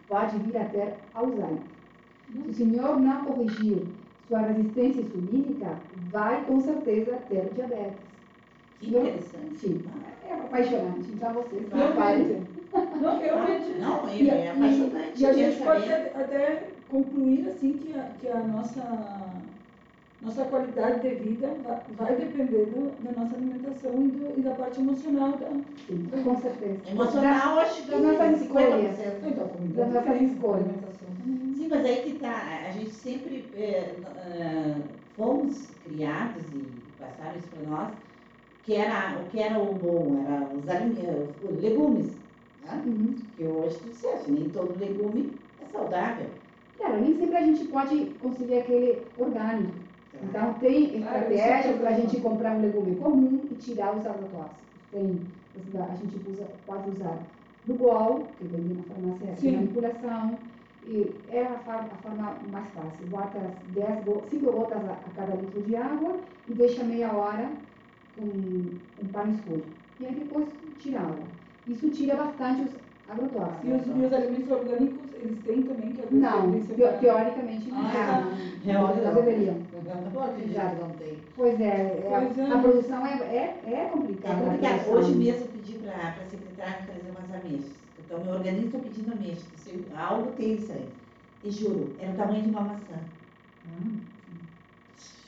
pode vir a ter Alzheimer. Se o senhor não corrigir sua resistência insulínica, vai com certeza ter diabetes. Que interessante. Sim, é apaixonante. Então você não, não, realmente. Não, é, é apaixonante. E, a gente pode até concluir assim que a, que a nossa nossa qualidade de vida vai, depender do, da nossa alimentação e, do, e, da parte emocional. Tá? Sim, com certeza. Emocional, acho que das nossas escolhas. Então, das nossas escolhas. Sim, mas aí que tá. Gente sempre é, é, fomos criados e passaram isso para nós, que era, o que era o bom, era os, alimentos, os legumes. Né? Uhum. Que hoje tu disseste, nem todo legume é saudável. Claro, nem sempre a gente pode conseguir aquele orgânico. Então, tem estratégias para a gente comprar um legume comum e tirar os agrotóxicos. Tem, a gente usa, pode usar Lugol, que vem na farmácia de manipulação, e é a, a, forma mais fácil. Bota 10, 5 gotas a, a, cada litro de água e deixa meia hora com um pano escuro. E aí depois tira a água. Isso tira bastante os agrotóxicos. E os, e os alimentos orgânicos, eles têm também que Não, teoricamente não. Ah, tá. Não deveriam. Já não tem. Pois é, é a, a, produção é, é, é complicada. É complicado. Hoje mesmo eu pedi para a secretária trazer umas ameixas. Então, meu organismo está pedindo ameixas. Se algo tem isso aí. E juro, era o tamanho de uma maçã. Hum.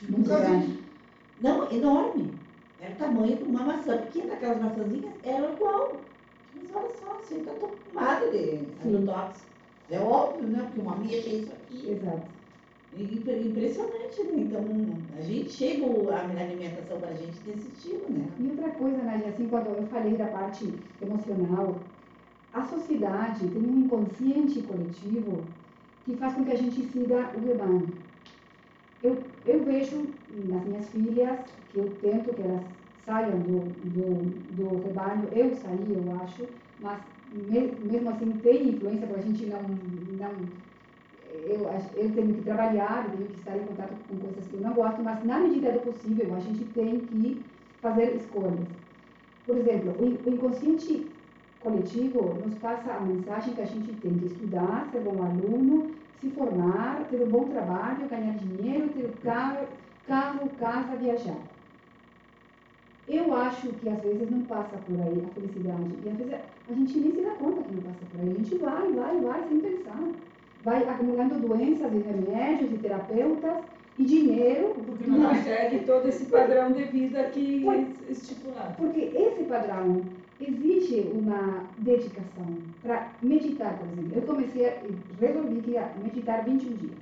Nunca vi. Não, enorme. Era o tamanho de uma maçã pequena, aquelas maçãzinhas, era igual. Mas olha só, você está tomado de agrotóxico. É óbvio, né? Porque uma ameixa é isso aqui. Exato. Impressionante, né? Então, a gente chega a alimentação para a gente desse estilo, né? E outra coisa, Nádia, assim, quando eu falei da parte emocional, a sociedade tem um inconsciente coletivo que faz com que a gente siga o rebanho. Eu, eu vejo nas minhas filhas que eu tento que elas saiam do, do, do rebanho, eu saí, eu acho, mas mesmo assim tem influência, porque a gente não, não eu, eu tenho que trabalhar, eu tenho que estar em contato com coisas que eu não gosto, mas na medida do possível a gente tem que fazer escolhas. Por exemplo, o inconsciente coletivo nos passa a mensagem que a gente tem que estudar, ser bom aluno, se formar, ter um bom trabalho, ganhar dinheiro, ter carro, carro, casa, viajar. Eu acho que às vezes não passa por aí a felicidade. E às vezes a gente nem se dá conta que não passa por aí. A gente vai, vai, vai sem pensar. Vai acumulando doenças e remédios e terapeutas e dinheiro. Porque não consegue todo esse padrão de vida que é estipulado. Porque esse padrão exige uma dedicação para meditar, por exemplo. Eu comecei a resolvi que ia meditar 21 dias.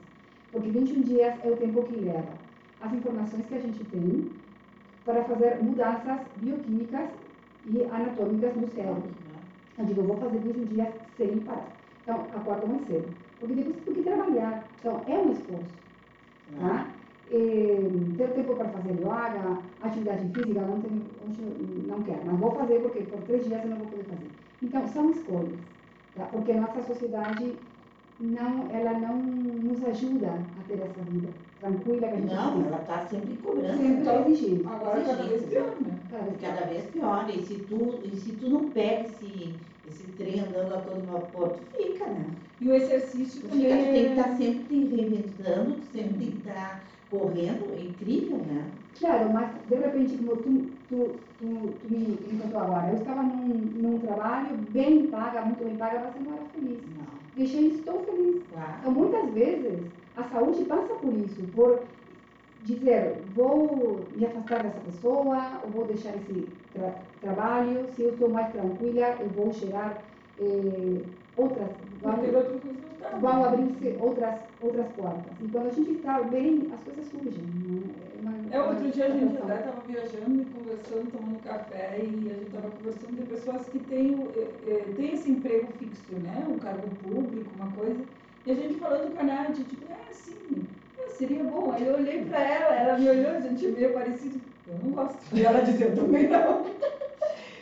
Porque 21 dias é o tempo que leva as informações que a gente tem para fazer mudanças bioquímicas e anatômicas no cérebro. Eu digo, eu vou fazer 21 dias sem parar. Então, acordo mais cedo. Porque depois tem que trabalhar. Então, é um esforço. Tá? E, ter tempo para fazer yoga, atividade física, não tenho, hoje não quero, mas vou fazer porque por três dias eu não vou poder fazer. Então, são escolhas. Tá? Porque a nossa sociedade não, ela não nos ajuda a ter essa vida tranquila que a gente Não, precisa. ela está sempre cobrando. Sempre então, exigindo. Agora cada vez pior, né? Cada vez cada vez pior. E se tu, e se tu não pega esse, esse trem andando a todo vapor, tu fica, né? E o exercício Tu, também. fica, tu tem que é- estar sempre te reinventando, tu sempre tem que estar correndo. É incrível, né? Claro, mas de repente, como tu, tu, tu, tu me, me contou agora, eu estava num, num trabalho bem paga, muito bem paga, mas eu não era feliz. Não, Deixei e estou feliz. claro. Então, muitas vezes, a saúde passa por isso, por dizer, vou me afastar dessa pessoa, ou vou deixar esse tra trabalho, se eu estou mais tranquila, eu vou gerar eh, outras, Vai ter outro. Vão abrir-se outras, outras portas. E quando a gente está bem, as coisas surgem. Né? uma- É, outro dia a gente uma até estava viajando e conversando, tomando café, e a gente estava conversando de pessoas que têm, eh, eh, têm esse emprego fixo, né? Um cargo público, uma coisa. E a gente falando com a Nath, tipo, é sim, é, seria bom. Aí eu olhei para ela, ela me olhou, a gente é meio parecido. Eu não gosto. E ela dizia, eu também não.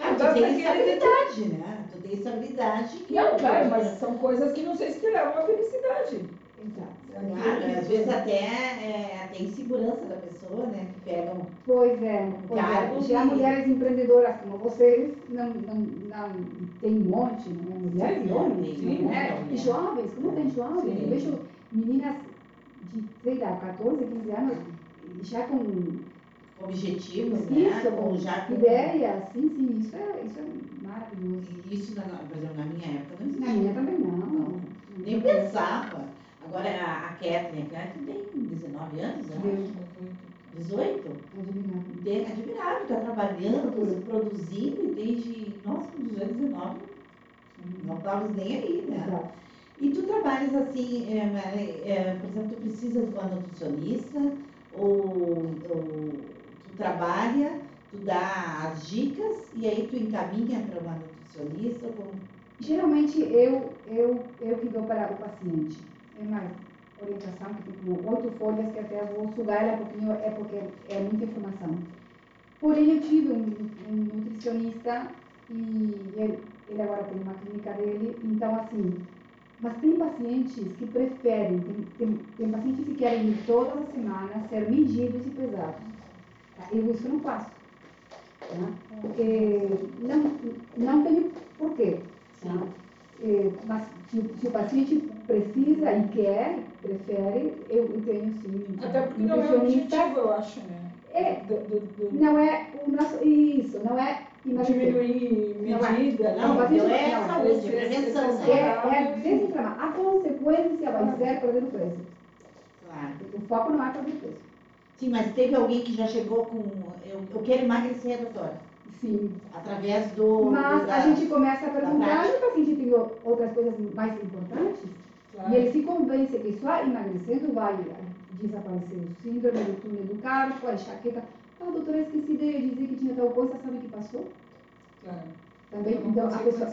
Ah, tem estabilidade, né? Estabilidade que Não, claro, mas são coisas que não sei se te levam à felicidade. Exato. Claro, às vezes até é, até insegurança da pessoa, né? Que pegam. Pois é, pois é. Já mulheres empreendedoras como vocês, não, não, não tem um monte, né? Mulheres Sim, e homens, sim, né? E jovens, como tem jovens? Sim. Eu vejo meninas de, sei lá, 14, 15 anos, já com objetivos, isso, né? com já com ideias, sim, sim, isso é, isso é maravilhoso. Isso, na, por exemplo, na minha época não Na existia. minha também não. Não. Nem pensava. Agora a, a Kathleen, a Kathleen tem 19 anos, né? Deus, 18. admirável. É admirável, está trabalhando, produzindo desde, nossa, com 18, 19, não estavas nem aí, né? Exato. E tu trabalhas assim, é, é, por exemplo, tu precisa de uma nutricionista ou, ou tu trabalha, tu dá as dicas e aí tu encaminha para uma nutricionista como... Geralmente eu, eu, eu que dou para o paciente. É uma orientação que como oito folhas que até vou sugar ela um pouquinho, é porque é muita informação. Porém, eu tive um, um nutricionista e ele, ele agora tem uma clínica dele, então assim, mas tem pacientes que preferem, tem, tem, tem pacientes que querem ir todas as semanas ser medidos e pesados. Tá? Eu isso não faço. Tá? Porque não, não tenho porquê. Tá? É, mas se, o- se o paciente precisa e quer, prefere, eu, tenho sim. Até porque não é o objetivo, eu acho, né? É. Do, do, do, Não é o nosso. Isso, não é diminuir Não é. medida, Não, né? então é não, saúde, esse- prevenção, esse- né? É, é desinflamar. A consequência vai ser perder o peso. Claro. O foco não é perder o peso. Sim, mas teve alguém que já chegou com, eu, eu quero emagrecer, doutora, Sim. através do... Mas do- da- a gente começa a perguntar prática. e o paciente tem outras coisas mais importantes. Claro. E ele se convence que só emagrecendo vai desaparecer o síndrome do túnel do carpo, a enxaqueca. Ah, doutora, eu esqueci de dizer que tinha tal coisa, sabe o que passou? Claro. Também, uma então a pessoa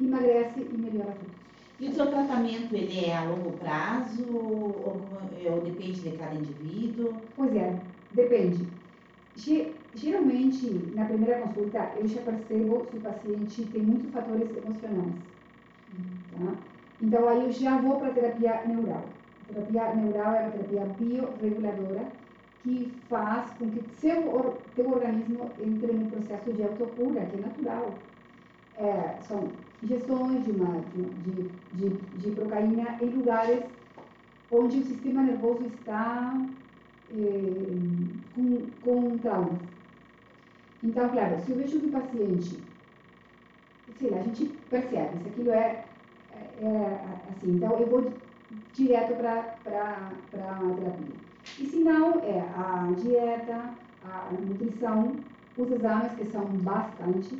emagrece e melhora tudo. E o seu tratamento, ele é a longo prazo ou, ou depende de cada indivíduo? Pois é, depende. Ge- Geralmente, na primeira consulta, eu já percebo se o paciente tem muitos fatores emocionais. Tá? Então, aí eu já vou para a terapia neural. A terapia neural é uma terapia bioreguladora que faz com que seu teu organismo entre num processo de autocura, que é natural. É, são injeções de, uma, de, de, de procaína em lugares onde o sistema nervoso está eh, com, com traumas. Então, claro, se eu vejo que o paciente, sei lá, a gente percebe se aquilo é, é, é assim, então eu vou direto para a terapia. E se não, é a dieta, a nutrição, os exames que são bastantes,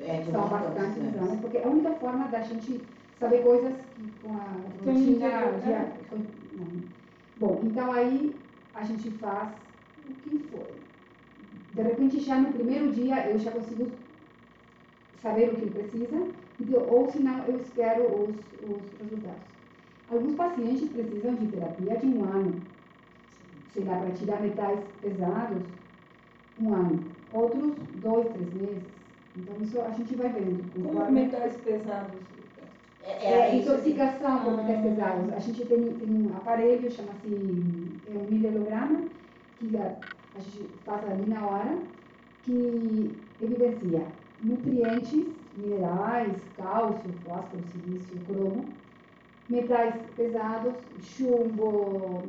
é, são bastantes exames, porque é a única forma da gente saber coisas que com a rotina diária. Bom, então aí a gente faz o que for. De repente, já no primeiro dia, eu já consigo saber o que ele precisa, ou se não, eu espero os, os resultados. Alguns pacientes precisam de terapia de um ano, sei lá, para tirar metais pesados, um ano. Outros, dois, três meses. Então, isso a gente vai vendo. Como metais pesados? É, é, é intoxicação por metais pesados. A gente tem, tem um aparelho, chama-se é um mililograma, que a, a gente faz ali na hora, que evidencia nutrientes, minerais, cálcio, fósforo, silício, cromo, metais pesados, chumbo,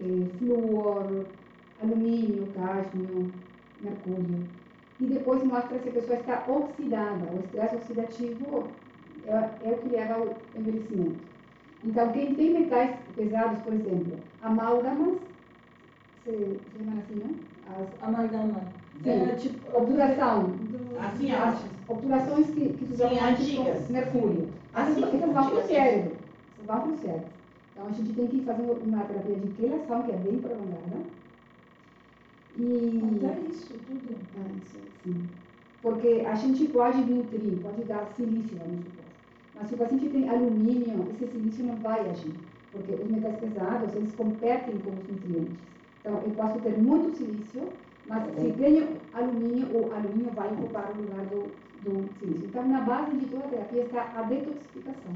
eh, flúor, alumínio, cádmio, mercúrio. E depois mostra se a pessoa está oxidada. O estresse oxidativo é, é o que leva ao envelhecimento. Então, quem tem metais pesados, por exemplo, amálgamas, você chama assim, né? As amálgama. É, tipo, obturação. Do, assim, as obturações que, que se usam com mercúrio. Assim, essas vão para o cérebro. Vão para o cérebro. Então, a gente tem que fazer uma terapia de quelação, que é bem prolongada. E... Até isso tudo. É, isso, sim. Porque a gente pode nutrir, pode dar silício, vamos supor. Mas se o paciente tem alumínio, esse silício não vai agir, porque os metais pesados, eles competem com os nutrientes. Então, eu posso ter muito silício, mas se tenho alumínio, o alumínio vai ocupar o lugar do, do silício. Então, na base de toda a terapia está a detoxificação.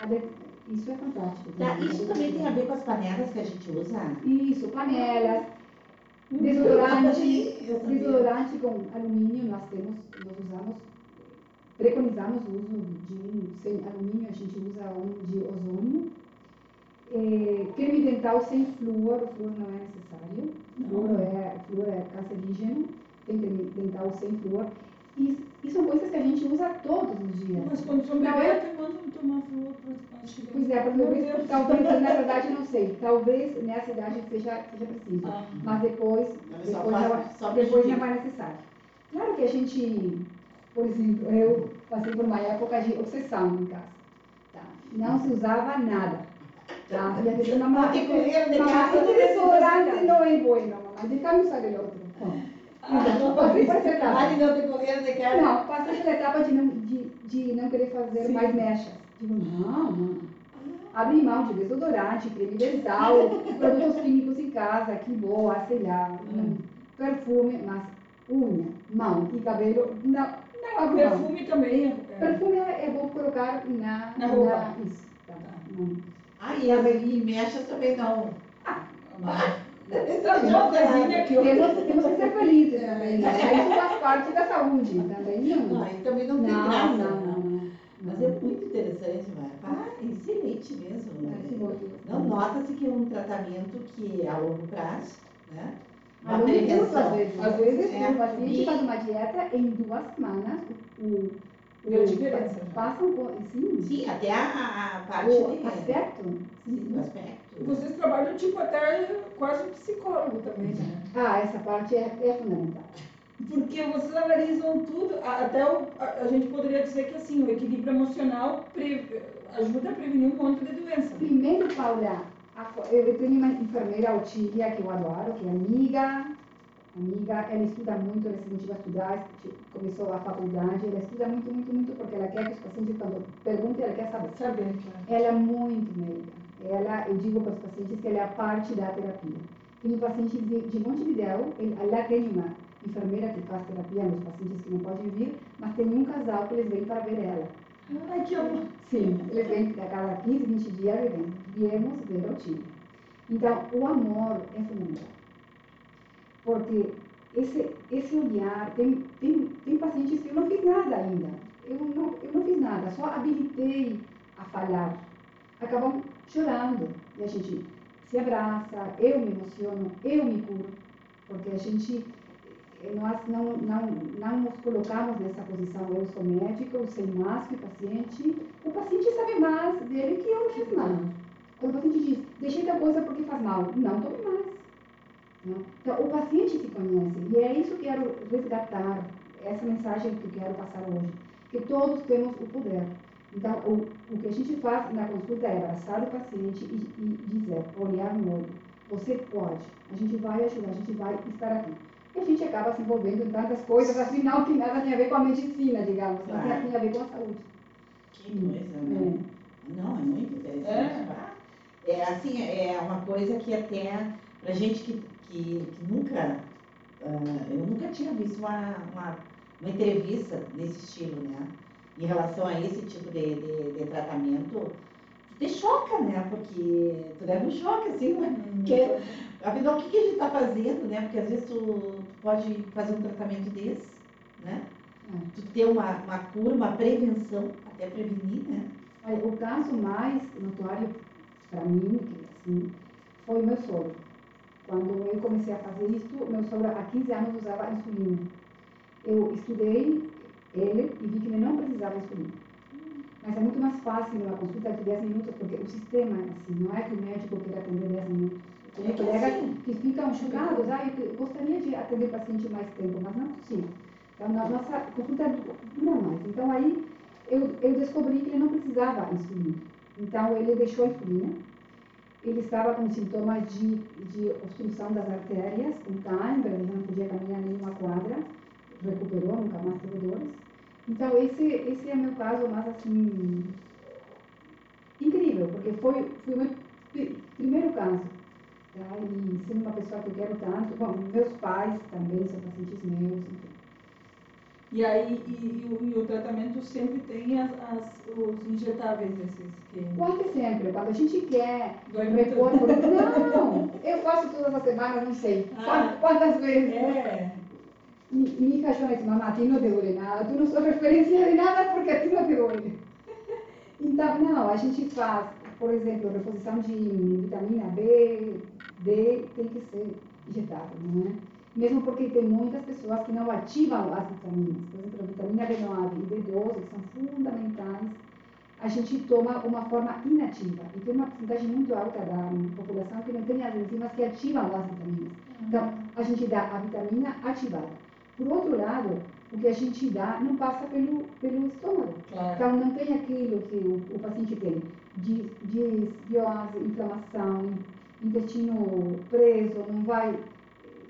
A. Isso é fantástico. Tá, isso também tem a ver com as panelas que a gente usa? Isso, panelas, desodorante, desodorante com alumínio, nós temos, nós usamos preconizamos o uso de sem alumínio, a gente usa um de ozônio. É, creme dental sem flúor, o flúor não é necessário. Flúor é, flúor é cancerígeno, tem creme dental sem flúor. E, e, são coisas que a gente usa todos os dias. Mas quando são bebê, é... até mandam tomar flúor para Pois é, para bebês, talvez, na verdade, não sei. Talvez nessa idade seja, seja preciso. Ah, mas depois, depois, só faz, não, depois não é necessário. Claro que a gente por exemplo, eu passei por uma época de obsessão em casa. Tá? Não se usava nada. Tá? E a pessoa, mamá, mamá, este desodorante não é bueno, mamá, déjame usar el outro. Então, passei por essa etapa. não te correram de? Não, passei pela etapa de não, de, de não querer fazer Sim. mais mechas. Digo, não, não. Abri mão de desodorante, creme dental, produtos químicos em casa, que boa, sei lá, hum. perfume, mas unha, mão e cabelo, não. Não, perfume também é. Perfume é, é bom colocar na, na roupa. Na, isso. Tá. Ah, e, e mechas também não. Ah, mas... Temos, temos que ser felizes também. Né? Isso faz parte da saúde também. Não, aí também não tem não, graça. Não, não, não. Mas é muito interessante, mas ah, excelente mesmo. Né? Não nota-se que é um tratamento que é a longo prazo, né? Uma longo curso, às vezes. Às vezes, é, o paciente faz uma dieta em duas semanas, o, Deu diferença. Passam com, sim. Sim, até a, a parte o de... aspecto. Sim, o aspecto. Vocês trabalham tipo até quase psicólogo também, né? Ah, essa parte é, é fundamental. Porque vocês analisam tudo, até o, a, a, gente poderia dizer que assim, o equilíbrio emocional pre, ajuda a prevenir um monte de doença. Primeiro, Paula, eu tenho uma enfermeira, Otília, que eu adoro, que é amiga, amiga, ela estuda muito, ela se motiva a estudar, começou a faculdade, ela estuda muito, muito, muito, porque ela quer que os pacientes, quando perguntem, ela quer saber. Saber, claro. Ela é muito meiga. Ela, eu digo para os pacientes que ela é a parte da terapia. Tem um paciente de, de Montevideo, ela tem uma enfermeira que faz terapia nos pacientes que não podem vir, mas tem um casal que eles vêm para ver ela. Ai, que amor! Sim, eles vêm a cada 15, 20 dias, eles vêm. Viemos ver o time. Então, o amor é fundamental. Porque esse, esse olhar, tem, tem, tem pacientes que eu não fiz nada ainda. Eu não, eu não fiz nada, só habilitei a falar. Acabam chorando. E a gente se abraça, eu me emociono, eu me curo, porque a gente nós não, não, não nos colocamos nessa posição, eu sou médica, eu sei mais que o paciente, o paciente sabe mais dele que eu mesma. Quando o paciente diz, deixei tal coisa porque faz mal, não tome mais. Né? Então, o paciente se conhece, e é isso que eu quero resgatar, essa mensagem que eu quero passar hoje, que todos temos o poder. Então, o, o que a gente faz na consulta é abraçar o paciente e, e dizer, olhar no olho, você pode, a gente vai ajudar, a gente vai estar aqui a gente acaba se envolvendo em tantas coisas, afinal, que nada tem a ver com a medicina, digamos, claro. mas tem a ver com a saúde. Que coisa, né? É. Não, é muito interessante. É. é assim, é uma coisa que até, pra gente que, que, que nunca, uh, eu nunca tinha visto uma, uma, uma, entrevista nesse estilo, né? Em relação a esse tipo de, de, de tratamento, te choca, né? Porque tu leva um choque, assim, né? Hum, Porque, afinal, o que, que a gente está fazendo, né? Porque às vezes tu, tu, pode fazer um tratamento desse, né? É. Tu ter uma, uma cura, uma prevenção, até prevenir, né? Olha, o caso mais notório para mim, assim, foi o meu sogro. Quando eu comecei a fazer isso, meu sogro há 15 anos usava insulina. Eu estudei ele e vi que ele não precisava de insulina. Mas é muito mais fácil uma consulta de 10 minutos, porque o sistema é assim, não é que o médico queira atender 10 minutos. Tem é colegas assim. que ficam chocados, ah, eu gostaria de atender o paciente mais tempo, mas não é possível. Então, a nossa consulta dura mais. Então, aí, eu, eu descobri que ele não precisava insulina. Então, ele deixou a insulina. Ele estava com sintomas de, de obstrução das artérias, com cãibra, ele não podia caminhar nenhuma quadra. Recuperou, nunca mais teve dores. Então, esse, esse é meu caso mais assim. incrível, porque foi, foi o meu primeiro caso. Tá? E sendo uma pessoa que eu quero tanto, bom, meus pais também são pacientes meus, enfim. E aí, e, e, e, o tratamento sempre tem as, as, os injetáveis desses que... Quase sempre. Quando a gente quer repor... Não, eu faço todas as semanas, não sei. Ah, quantas vezes? É. Mi, mi hija yo me dice, mamá, a ti no te duele nada, tu não sos referência de nada porque a ti não te duele. Então, não, a gente faz, por exemplo, reposição de vitamina B, D, tem que ser injetável, não é? Mesmo porque tem muitas pessoas que não ativam as vitaminas. Por exemplo, a vitamina B9 e B12, que são fundamentais, a gente toma uma forma inativa. E tem uma porcentagem muito alta da população que não tem as enzimas que ativam as vitaminas. Então, a gente dá a vitamina ativada. Por outro lado, o que a gente dá não passa pelo, pelo estômago. Claro. Então, não tem aquilo que o, o paciente tem, desbiose, inflamação, intestino preso, não vai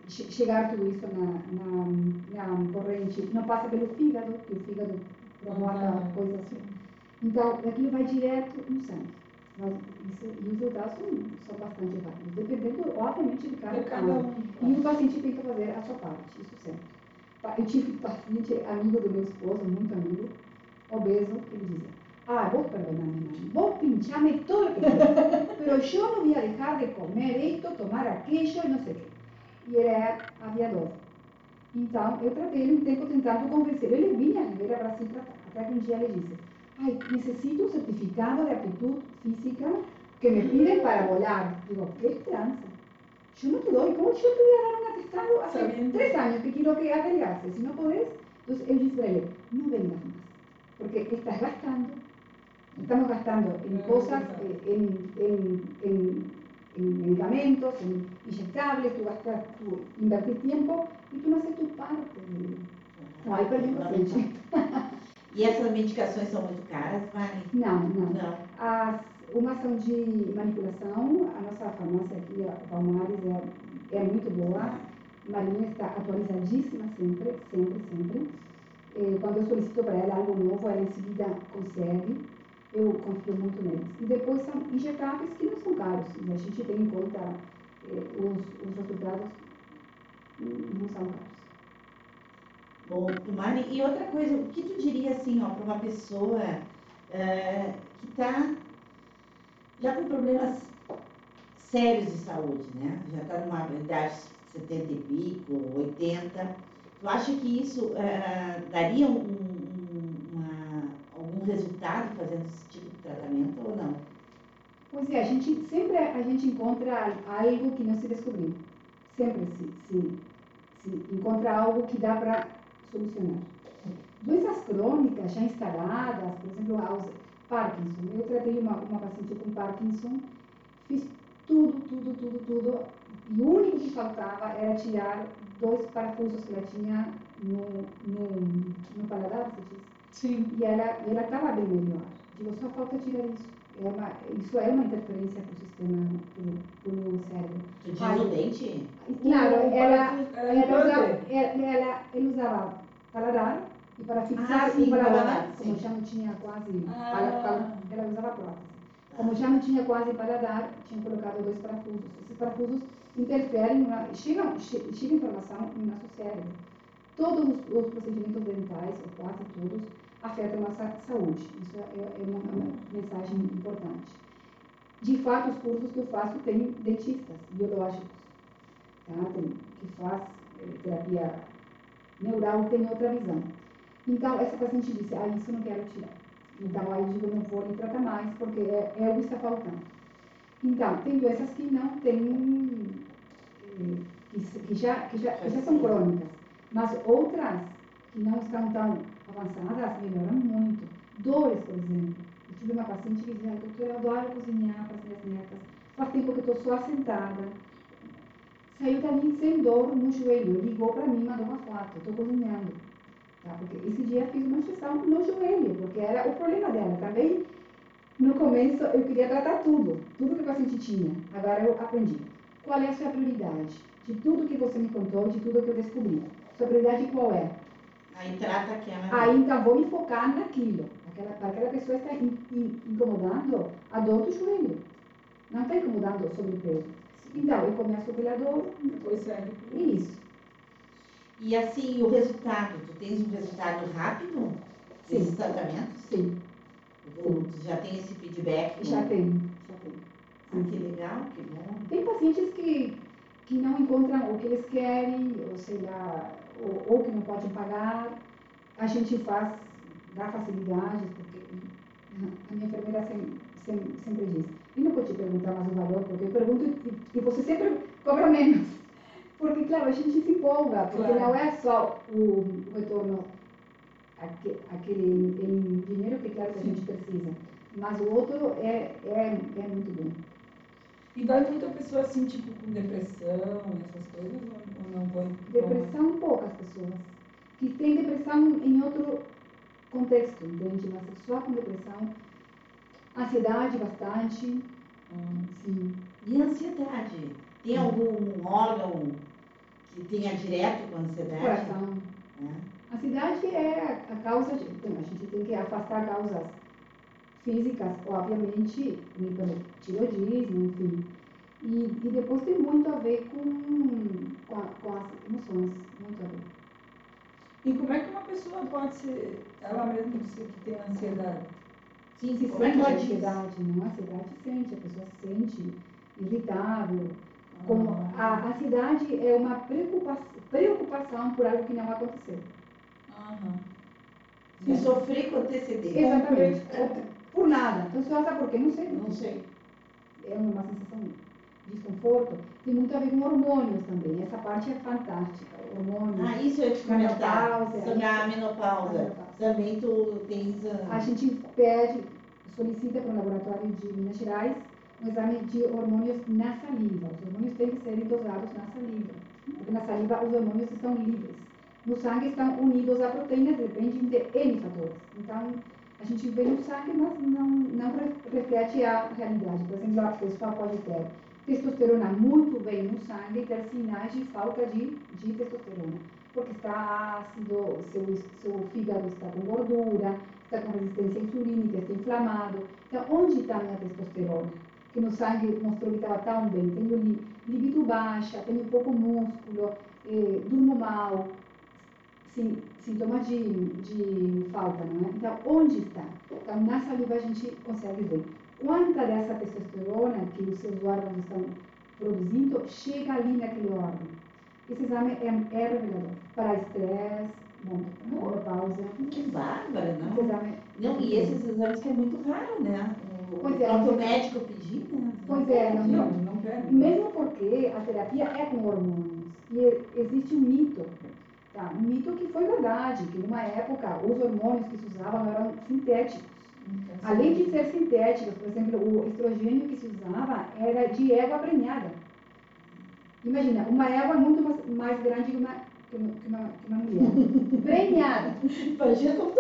chegar tudo isso na, na, na corrente, não passa pelo fígado, que o fígado provoca uhum. coisas assim. Então, aquilo vai direto no sangue. Mas isso, e os resultados são, bastante rápidos, dependendo, obviamente, de cada caso. E o paciente tem que fazer a sua parte, isso sempre. Eu tive um paciente amigo do meu esposo, muito amigo, obeso, ele dizia, ah, vos perdoname, mãe, vos pinchame todo lo que quieras, pero yo no voy a dejar de comer esto, tomar aquello e não sei o quê. E ele é aviador. Então, eu tratei ele um tempo tentando convencer. Ele vinha a Brasil tratar. Até que um dia ele disse, ai, necessito um certificado de aptitude física que me piden para volar. Digo, que esperança. Yo no te doy, ¿cómo yo te voy a dar un atestado hace Sabiendo. tres años que quiero que adelgaces? Si no podés, entonces él dice no vengas más, porque estás gastando, estamos gastando en cosas, eh, en, en, en, en, medicamentos, en inyectables, tú gastas, tú invertir tiempo y tú no haces tu parte. No, perdemos paciente. E essas medicações são muito caras, Mari? Não, não. não. As uma ação de manipulação, a nossa farmácia aqui, a Palmares, é, é muito boa. Marinha está atualizadíssima sempre, sempre, sempre. Eh, quando eu solicito para ela algo novo, ela em seguida consegue. Eu confio muito neles. E depois são injetáveis que não são caros. A gente tem em conta eh, os, os resultados, não são caros. Bom, Mari, e outra coisa, o que tu diria assim, ó, para uma pessoa uh, que está já com problemas sérios de saúde, né? Já está numa idade de 70 e pico, 80. Tu acha que isso uh, daria um, um, resultado fazendo esse tipo de tratamento ou não? Pois é, a gente sempre a gente encontra algo que não se descobriu. Sempre se, se, se encontra algo que dá para solucionar. Doenças crônicas já instaladas, por exemplo, aos Parkinson. Eu tratei uma, uma paciente com Parkinson, fiz tudo, tudo, tudo, tudo. E o único que faltava era tirar dois parafusos que ela tinha no, no, no paladar, você diz? Sim. E ela ela estava bem melhor. Digo, só falta tirar isso. É uma, isso é uma interferência para o sistema, para o cérebro. Tu diz o dente? Claro, ela, era ela, usava, ela, ela, ele usava paladar e para fixar Ah, sim, o paladar, paladar, como já não tinha quase, Ah. pala- pala- ela usava prótese. Como já não tinha quase paladar, tinham colocado dois parafusos. Esses parafusos interferem, na, chega, che- chega informação no nosso cérebro. Todos os, os procedimentos dentais, ou quase todos, afetam a nossa saúde. Isso é, é uma, uma mensagem importante. De fato, os cursos que eu faço têm dentistas biológicos, tá? tem, que faz eh, terapia neural, tem outra visão. Então, essa paciente disse, ah, isso não quero tirar. Então, aí eu digo, não vou lhe tratar mais, porque é, é o que está faltando. Então, tem doenças que não têm, eh, que, que, já, que, já, que já são crônicas, mas outras que não estão tão avançadas melhoram muito. Dores, por exemplo. Eu tive uma paciente que dizia, doutora, eu adoro cozinhar para as minhas netas, faz tempo que eu estou só sentada. Saiu dali sem dor no joelho, ligou para mim, mandou uma foto, estou cozinhando. Tá? Porque esse dia fiz uma injeção no joelho, porque era o problema dela. Também, no começo, eu queria tratar tudo, tudo que o paciente tinha. Agora eu aprendi. Qual é a sua prioridade? De tudo que você me contou, de tudo que eu descobri. Sua prioridade qual é? Aí trata aquela. Aí então vou me focar naquilo. Aquela, aquela pessoa está in, in, incomodando a dor do joelho. Não está incomodando o sobrepeso. Então, eu começo pela dor Depois segue. e isso. E assim, o resultado, tu tens um resultado rápido desses Sim. tratamentos? Sim, Tu tu já tem esse feedback? já tem. Já tem. Ah, que legal, que bom. Tem pacientes que, que não encontram o que eles querem, ou sei lá, ou, ou que não podem pagar. A gente faz, dá facilidades, porque a minha enfermeira sempre, sempre, sempre diz, eu não vou te perguntar mais o valor, porque eu pergunto e, e você sempre cobra menos. Porque, claro, a gente se empolga, porque Claro. não é só o, retorno, aque- aquele em dinheiro que, claro, que a gente precisa, mas o outro é, é, é muito bom. E vai muita pessoa assim, tipo, com depressão, essas coisas, ou, não vai? Depressão, poucas pessoas. Que tem depressão em outro contexto, entende? Mas só com depressão. Ansiedade, bastante. Ah, Sim. E ansiedade? Tem algum órgão que tenha direto com a ansiedade? Coração. É. Ansiedade é a causa de. Então, a gente tem que afastar causas físicas, obviamente, o hipotireoidismo, enfim. E, e depois tem muito a ver com, com, a- com as emoções. Muito a ver. E como é que uma pessoa pode ser, ela mesma dizer que tem ansiedade? Sim, Se como é sente pode ansiedade, não a ansiedade sente, a pessoa se sente irritável. Como Ah, a ansiedade é uma preocupação, preocupação por algo que não aconteceu. Aham. Se sofrer com antecedência. Exatamente. Por nada. Ansiosa por quê? Não sei. Não sei. É uma sensação de desconforto. Tem muito a ver com hormônios também. Essa parte é fantástica. Hormônios. Ah, isso eu ia te comentar. Menopausa, Sobre a menopausa. Também tu tens. ah, A gente pede, solicita para o laboratório de Minas Gerais um exame de hormônios na saliva. Os hormônios têm que serem dosados na saliva, porque na saliva os hormônios estão livres. No sangue estão unidos a proteínas, dependem de N fatores. Então, a gente vê no sangue, mas não, não re- reflete a realidade. Por exemplo, a pessoa pode ter testosterona muito bem no sangue e ter sinais de falta de, de testosterona. Porque está ácido, seu, seu fígado está com gordura, está com resistência insulínica, está inflamado. Então, onde está a minha testosterona? Que no sangue mostrou que estava tão bem. Tenho li, libido baixa, tenho pouco músculo, eh, durmo mal, sim, sintomas de, de falta, não é? Então, onde está? Então, na saliva a gente consegue ver quanta dessa testosterona que os seus órgãos estão produzindo chega ali naquele órgão. Esse exame é, é revelador. Para estresse, bom, menopausa. Que bárbara, Esse não? exame Não, e esses exames que é muito raro, né? Pois é, não- médico pedir, né? Pois é, não, Não, não. não. Mesmo porque a terapia é com hormônios. E- existe um mito, tá? Um mito que foi verdade, que numa época os hormônios que se usavam eram sintéticos. Além de ser sintéticos, por exemplo, o estrogênio que se usava era de égua prenhada. Imagina, uma égua é muito mais, mais grande que uma, que uma, que uma, que uma mulher. prenhada. Imagina como.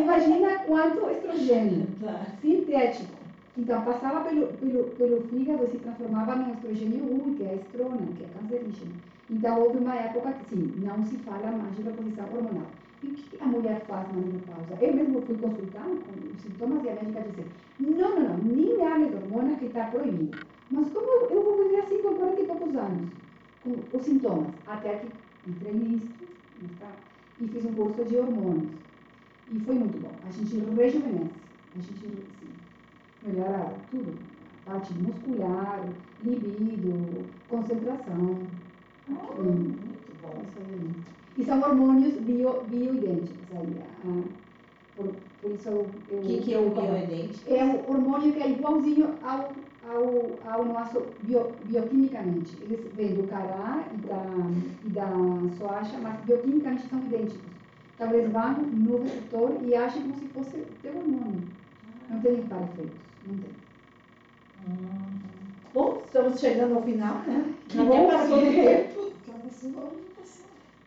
Imagina quanto estrogênio. Tá. sintético. Então, passava pelo, pelo, pelo fígado e se transformava num estrogênio 1, que é estrona, que é cancerígeno. Então, houve uma época que, sim, não se fala mais de reposição hormonal. E o que a mulher faz na menopausa? Eu mesmo fui consultar com os sintomas e a médica disse, não, não, não, nem de hormona que está proibido. Mas como eu, vou viver assim com 40 e poucos anos? Com os sintomas. Até que entrei nisso nesta, e fiz um curso de hormônios. E foi muito bom. A gente rejuvenesce. A gente, sim, melhora tudo. Parte muscular, libido, concentração. Hum. Muito bom. Isso aí. E são hormônios bio, bioidênticos. Aí, ah, por, por isso eu. O que, que é o bioidêntico? É um hormônio que é igualzinho ao, ao, ao nosso bio, bioquimicamente. Eles vêm do cará e da, e da soacha, mas bioquimicamente são idênticos. Então eles vão no receptor e agem como se fosse teu hormônio. Não tem para-efeitos. Não tem. Bom, estamos chegando ao final, né? Que bom, passou do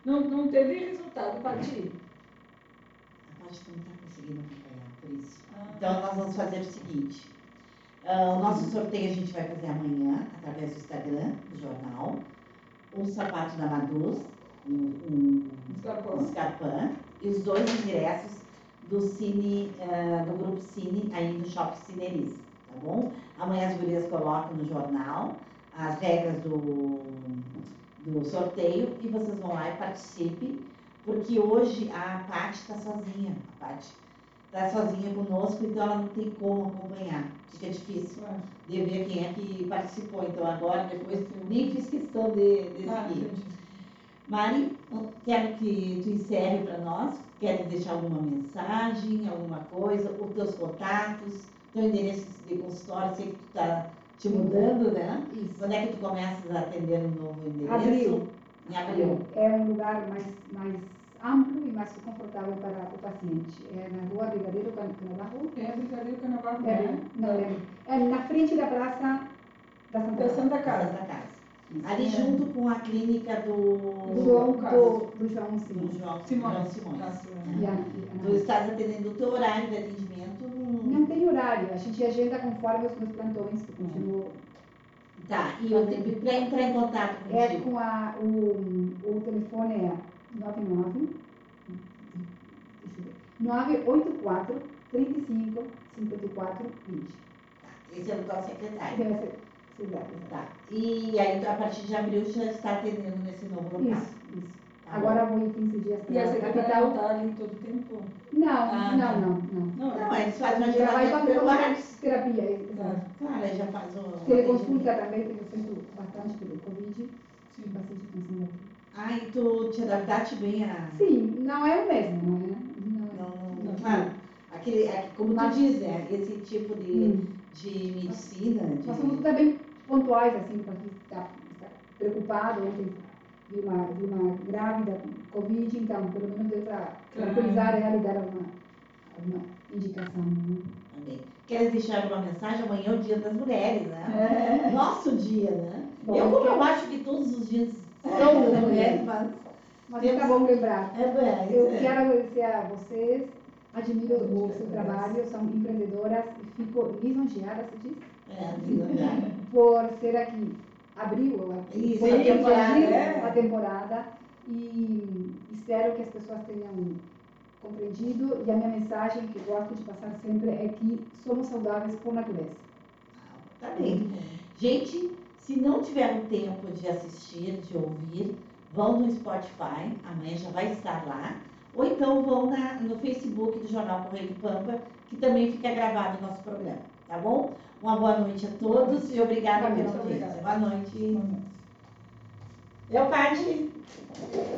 Não, não teve resultado para ti. A Paty não está conseguindo acompanhar, por isso. Ah. Então, nós vamos fazer o seguinte. ah, o nosso sorteio a gente vai fazer amanhã, através do Instagram, do jornal. Um sapato da Maduz, um, um, Escapou. um Scarpan, e os dois ingressos do Cine, ah, do grupo Cine, aí do Shopping Cineris, tá bom? Amanhã as gurias colocam no jornal as regras do, do sorteio e vocês vão lá e participem, porque hoje a Paty está sozinha, a Paty está sozinha conosco, então ela não tem como acompanhar, fica difícil de ver quem é que participou, então agora, depois, nem fiz questão de, de seguir. Mari, quero que tu encerre para nós. Quer deixar alguma mensagem, alguma coisa, os teus contatos, teu endereço de consultório, sei que tu está te mudando, né? Isso. Quando é que tu começas a atender no novo endereço? Abril. Em abril. É um lugar mais, mais amplo e mais confortável para o paciente. É na rua Brigadeiro Can- Canabarro. É Brigadeiro Canabarro, É, né? não lembro. É na frente da praça da Santa Da Casa. Santa Casa. Casa. casa. Ali É. junto com a clínica do, Do, João do, do João do Simão. João Simões. João Simões. Tá, Simões. E a- e a- Tu estás atendendo o teu horário de atendimento. Não tem horário, a gente agenda conforme os meus plantões, que continuo. Tá, e eu tenho para entrar em contato É contigo. com a, o, o telefone é 99 deixa eu ver, 984 35 54 20. Tá, esse é o teu secretário. Deve ser cidade. Tá. E aí, a partir de abril, já está atendendo nesse novo local. Isso, isso. Tá Agora vou em 15 dias E a para a secretária capital. não está ali todo o tempo? Não, Ah, não, tá. não, não. Não, Não, eles fazem um Ela vai agendamento fazer pelo uma terapia. é, Tá. Claro, já faz o. Teleconsulta também, tenho feito bastante pelo Covid, Sim. bastante atenção aqui. Ah, e tu te adaptaste bem a. Sim, não é o mesmo, não é? Não é. Não, não, claro. Aquele, é, como tu diz, né? Esse tipo de, Hum. de medicina. De... Nós somos também pontuais, assim, para quem está, preocupado. Ontem vi uma, vi uma grávida com Covid, então, pelo menos deu para tranquilizar ela e dar uma, uma indicação. Né? Também. Queres deixar alguma mensagem? Amanhã é o dia das mulheres, né? Nosso dia, né? Bom, eu, como eu eu acho que todos os dias são das mulheres, mas. Mas é bom lembrar. É bem. Eu é. quero agradecer a vocês, admiro o seu trabalho, são empreendedoras e fico lisonjeada, se diz, É, de verdade. por ser aqui. Abriu foi a temporada, é. a temporada e espero que as pessoas tenham compreendido e a minha mensagem que eu gosto de passar sempre é que somos saudáveis por natureza. Tá bem. Gente, se não tiveram tempo de assistir, de ouvir, vão no Spotify, amanhã já vai estar lá. Ou então vão na- no Facebook do Jornal Correio do Pampa, que também fica gravado o nosso programa, tá bom? Uma boa noite a todos e obrigada Boa pela noite. audiência. Boa noite. Eu, Paty.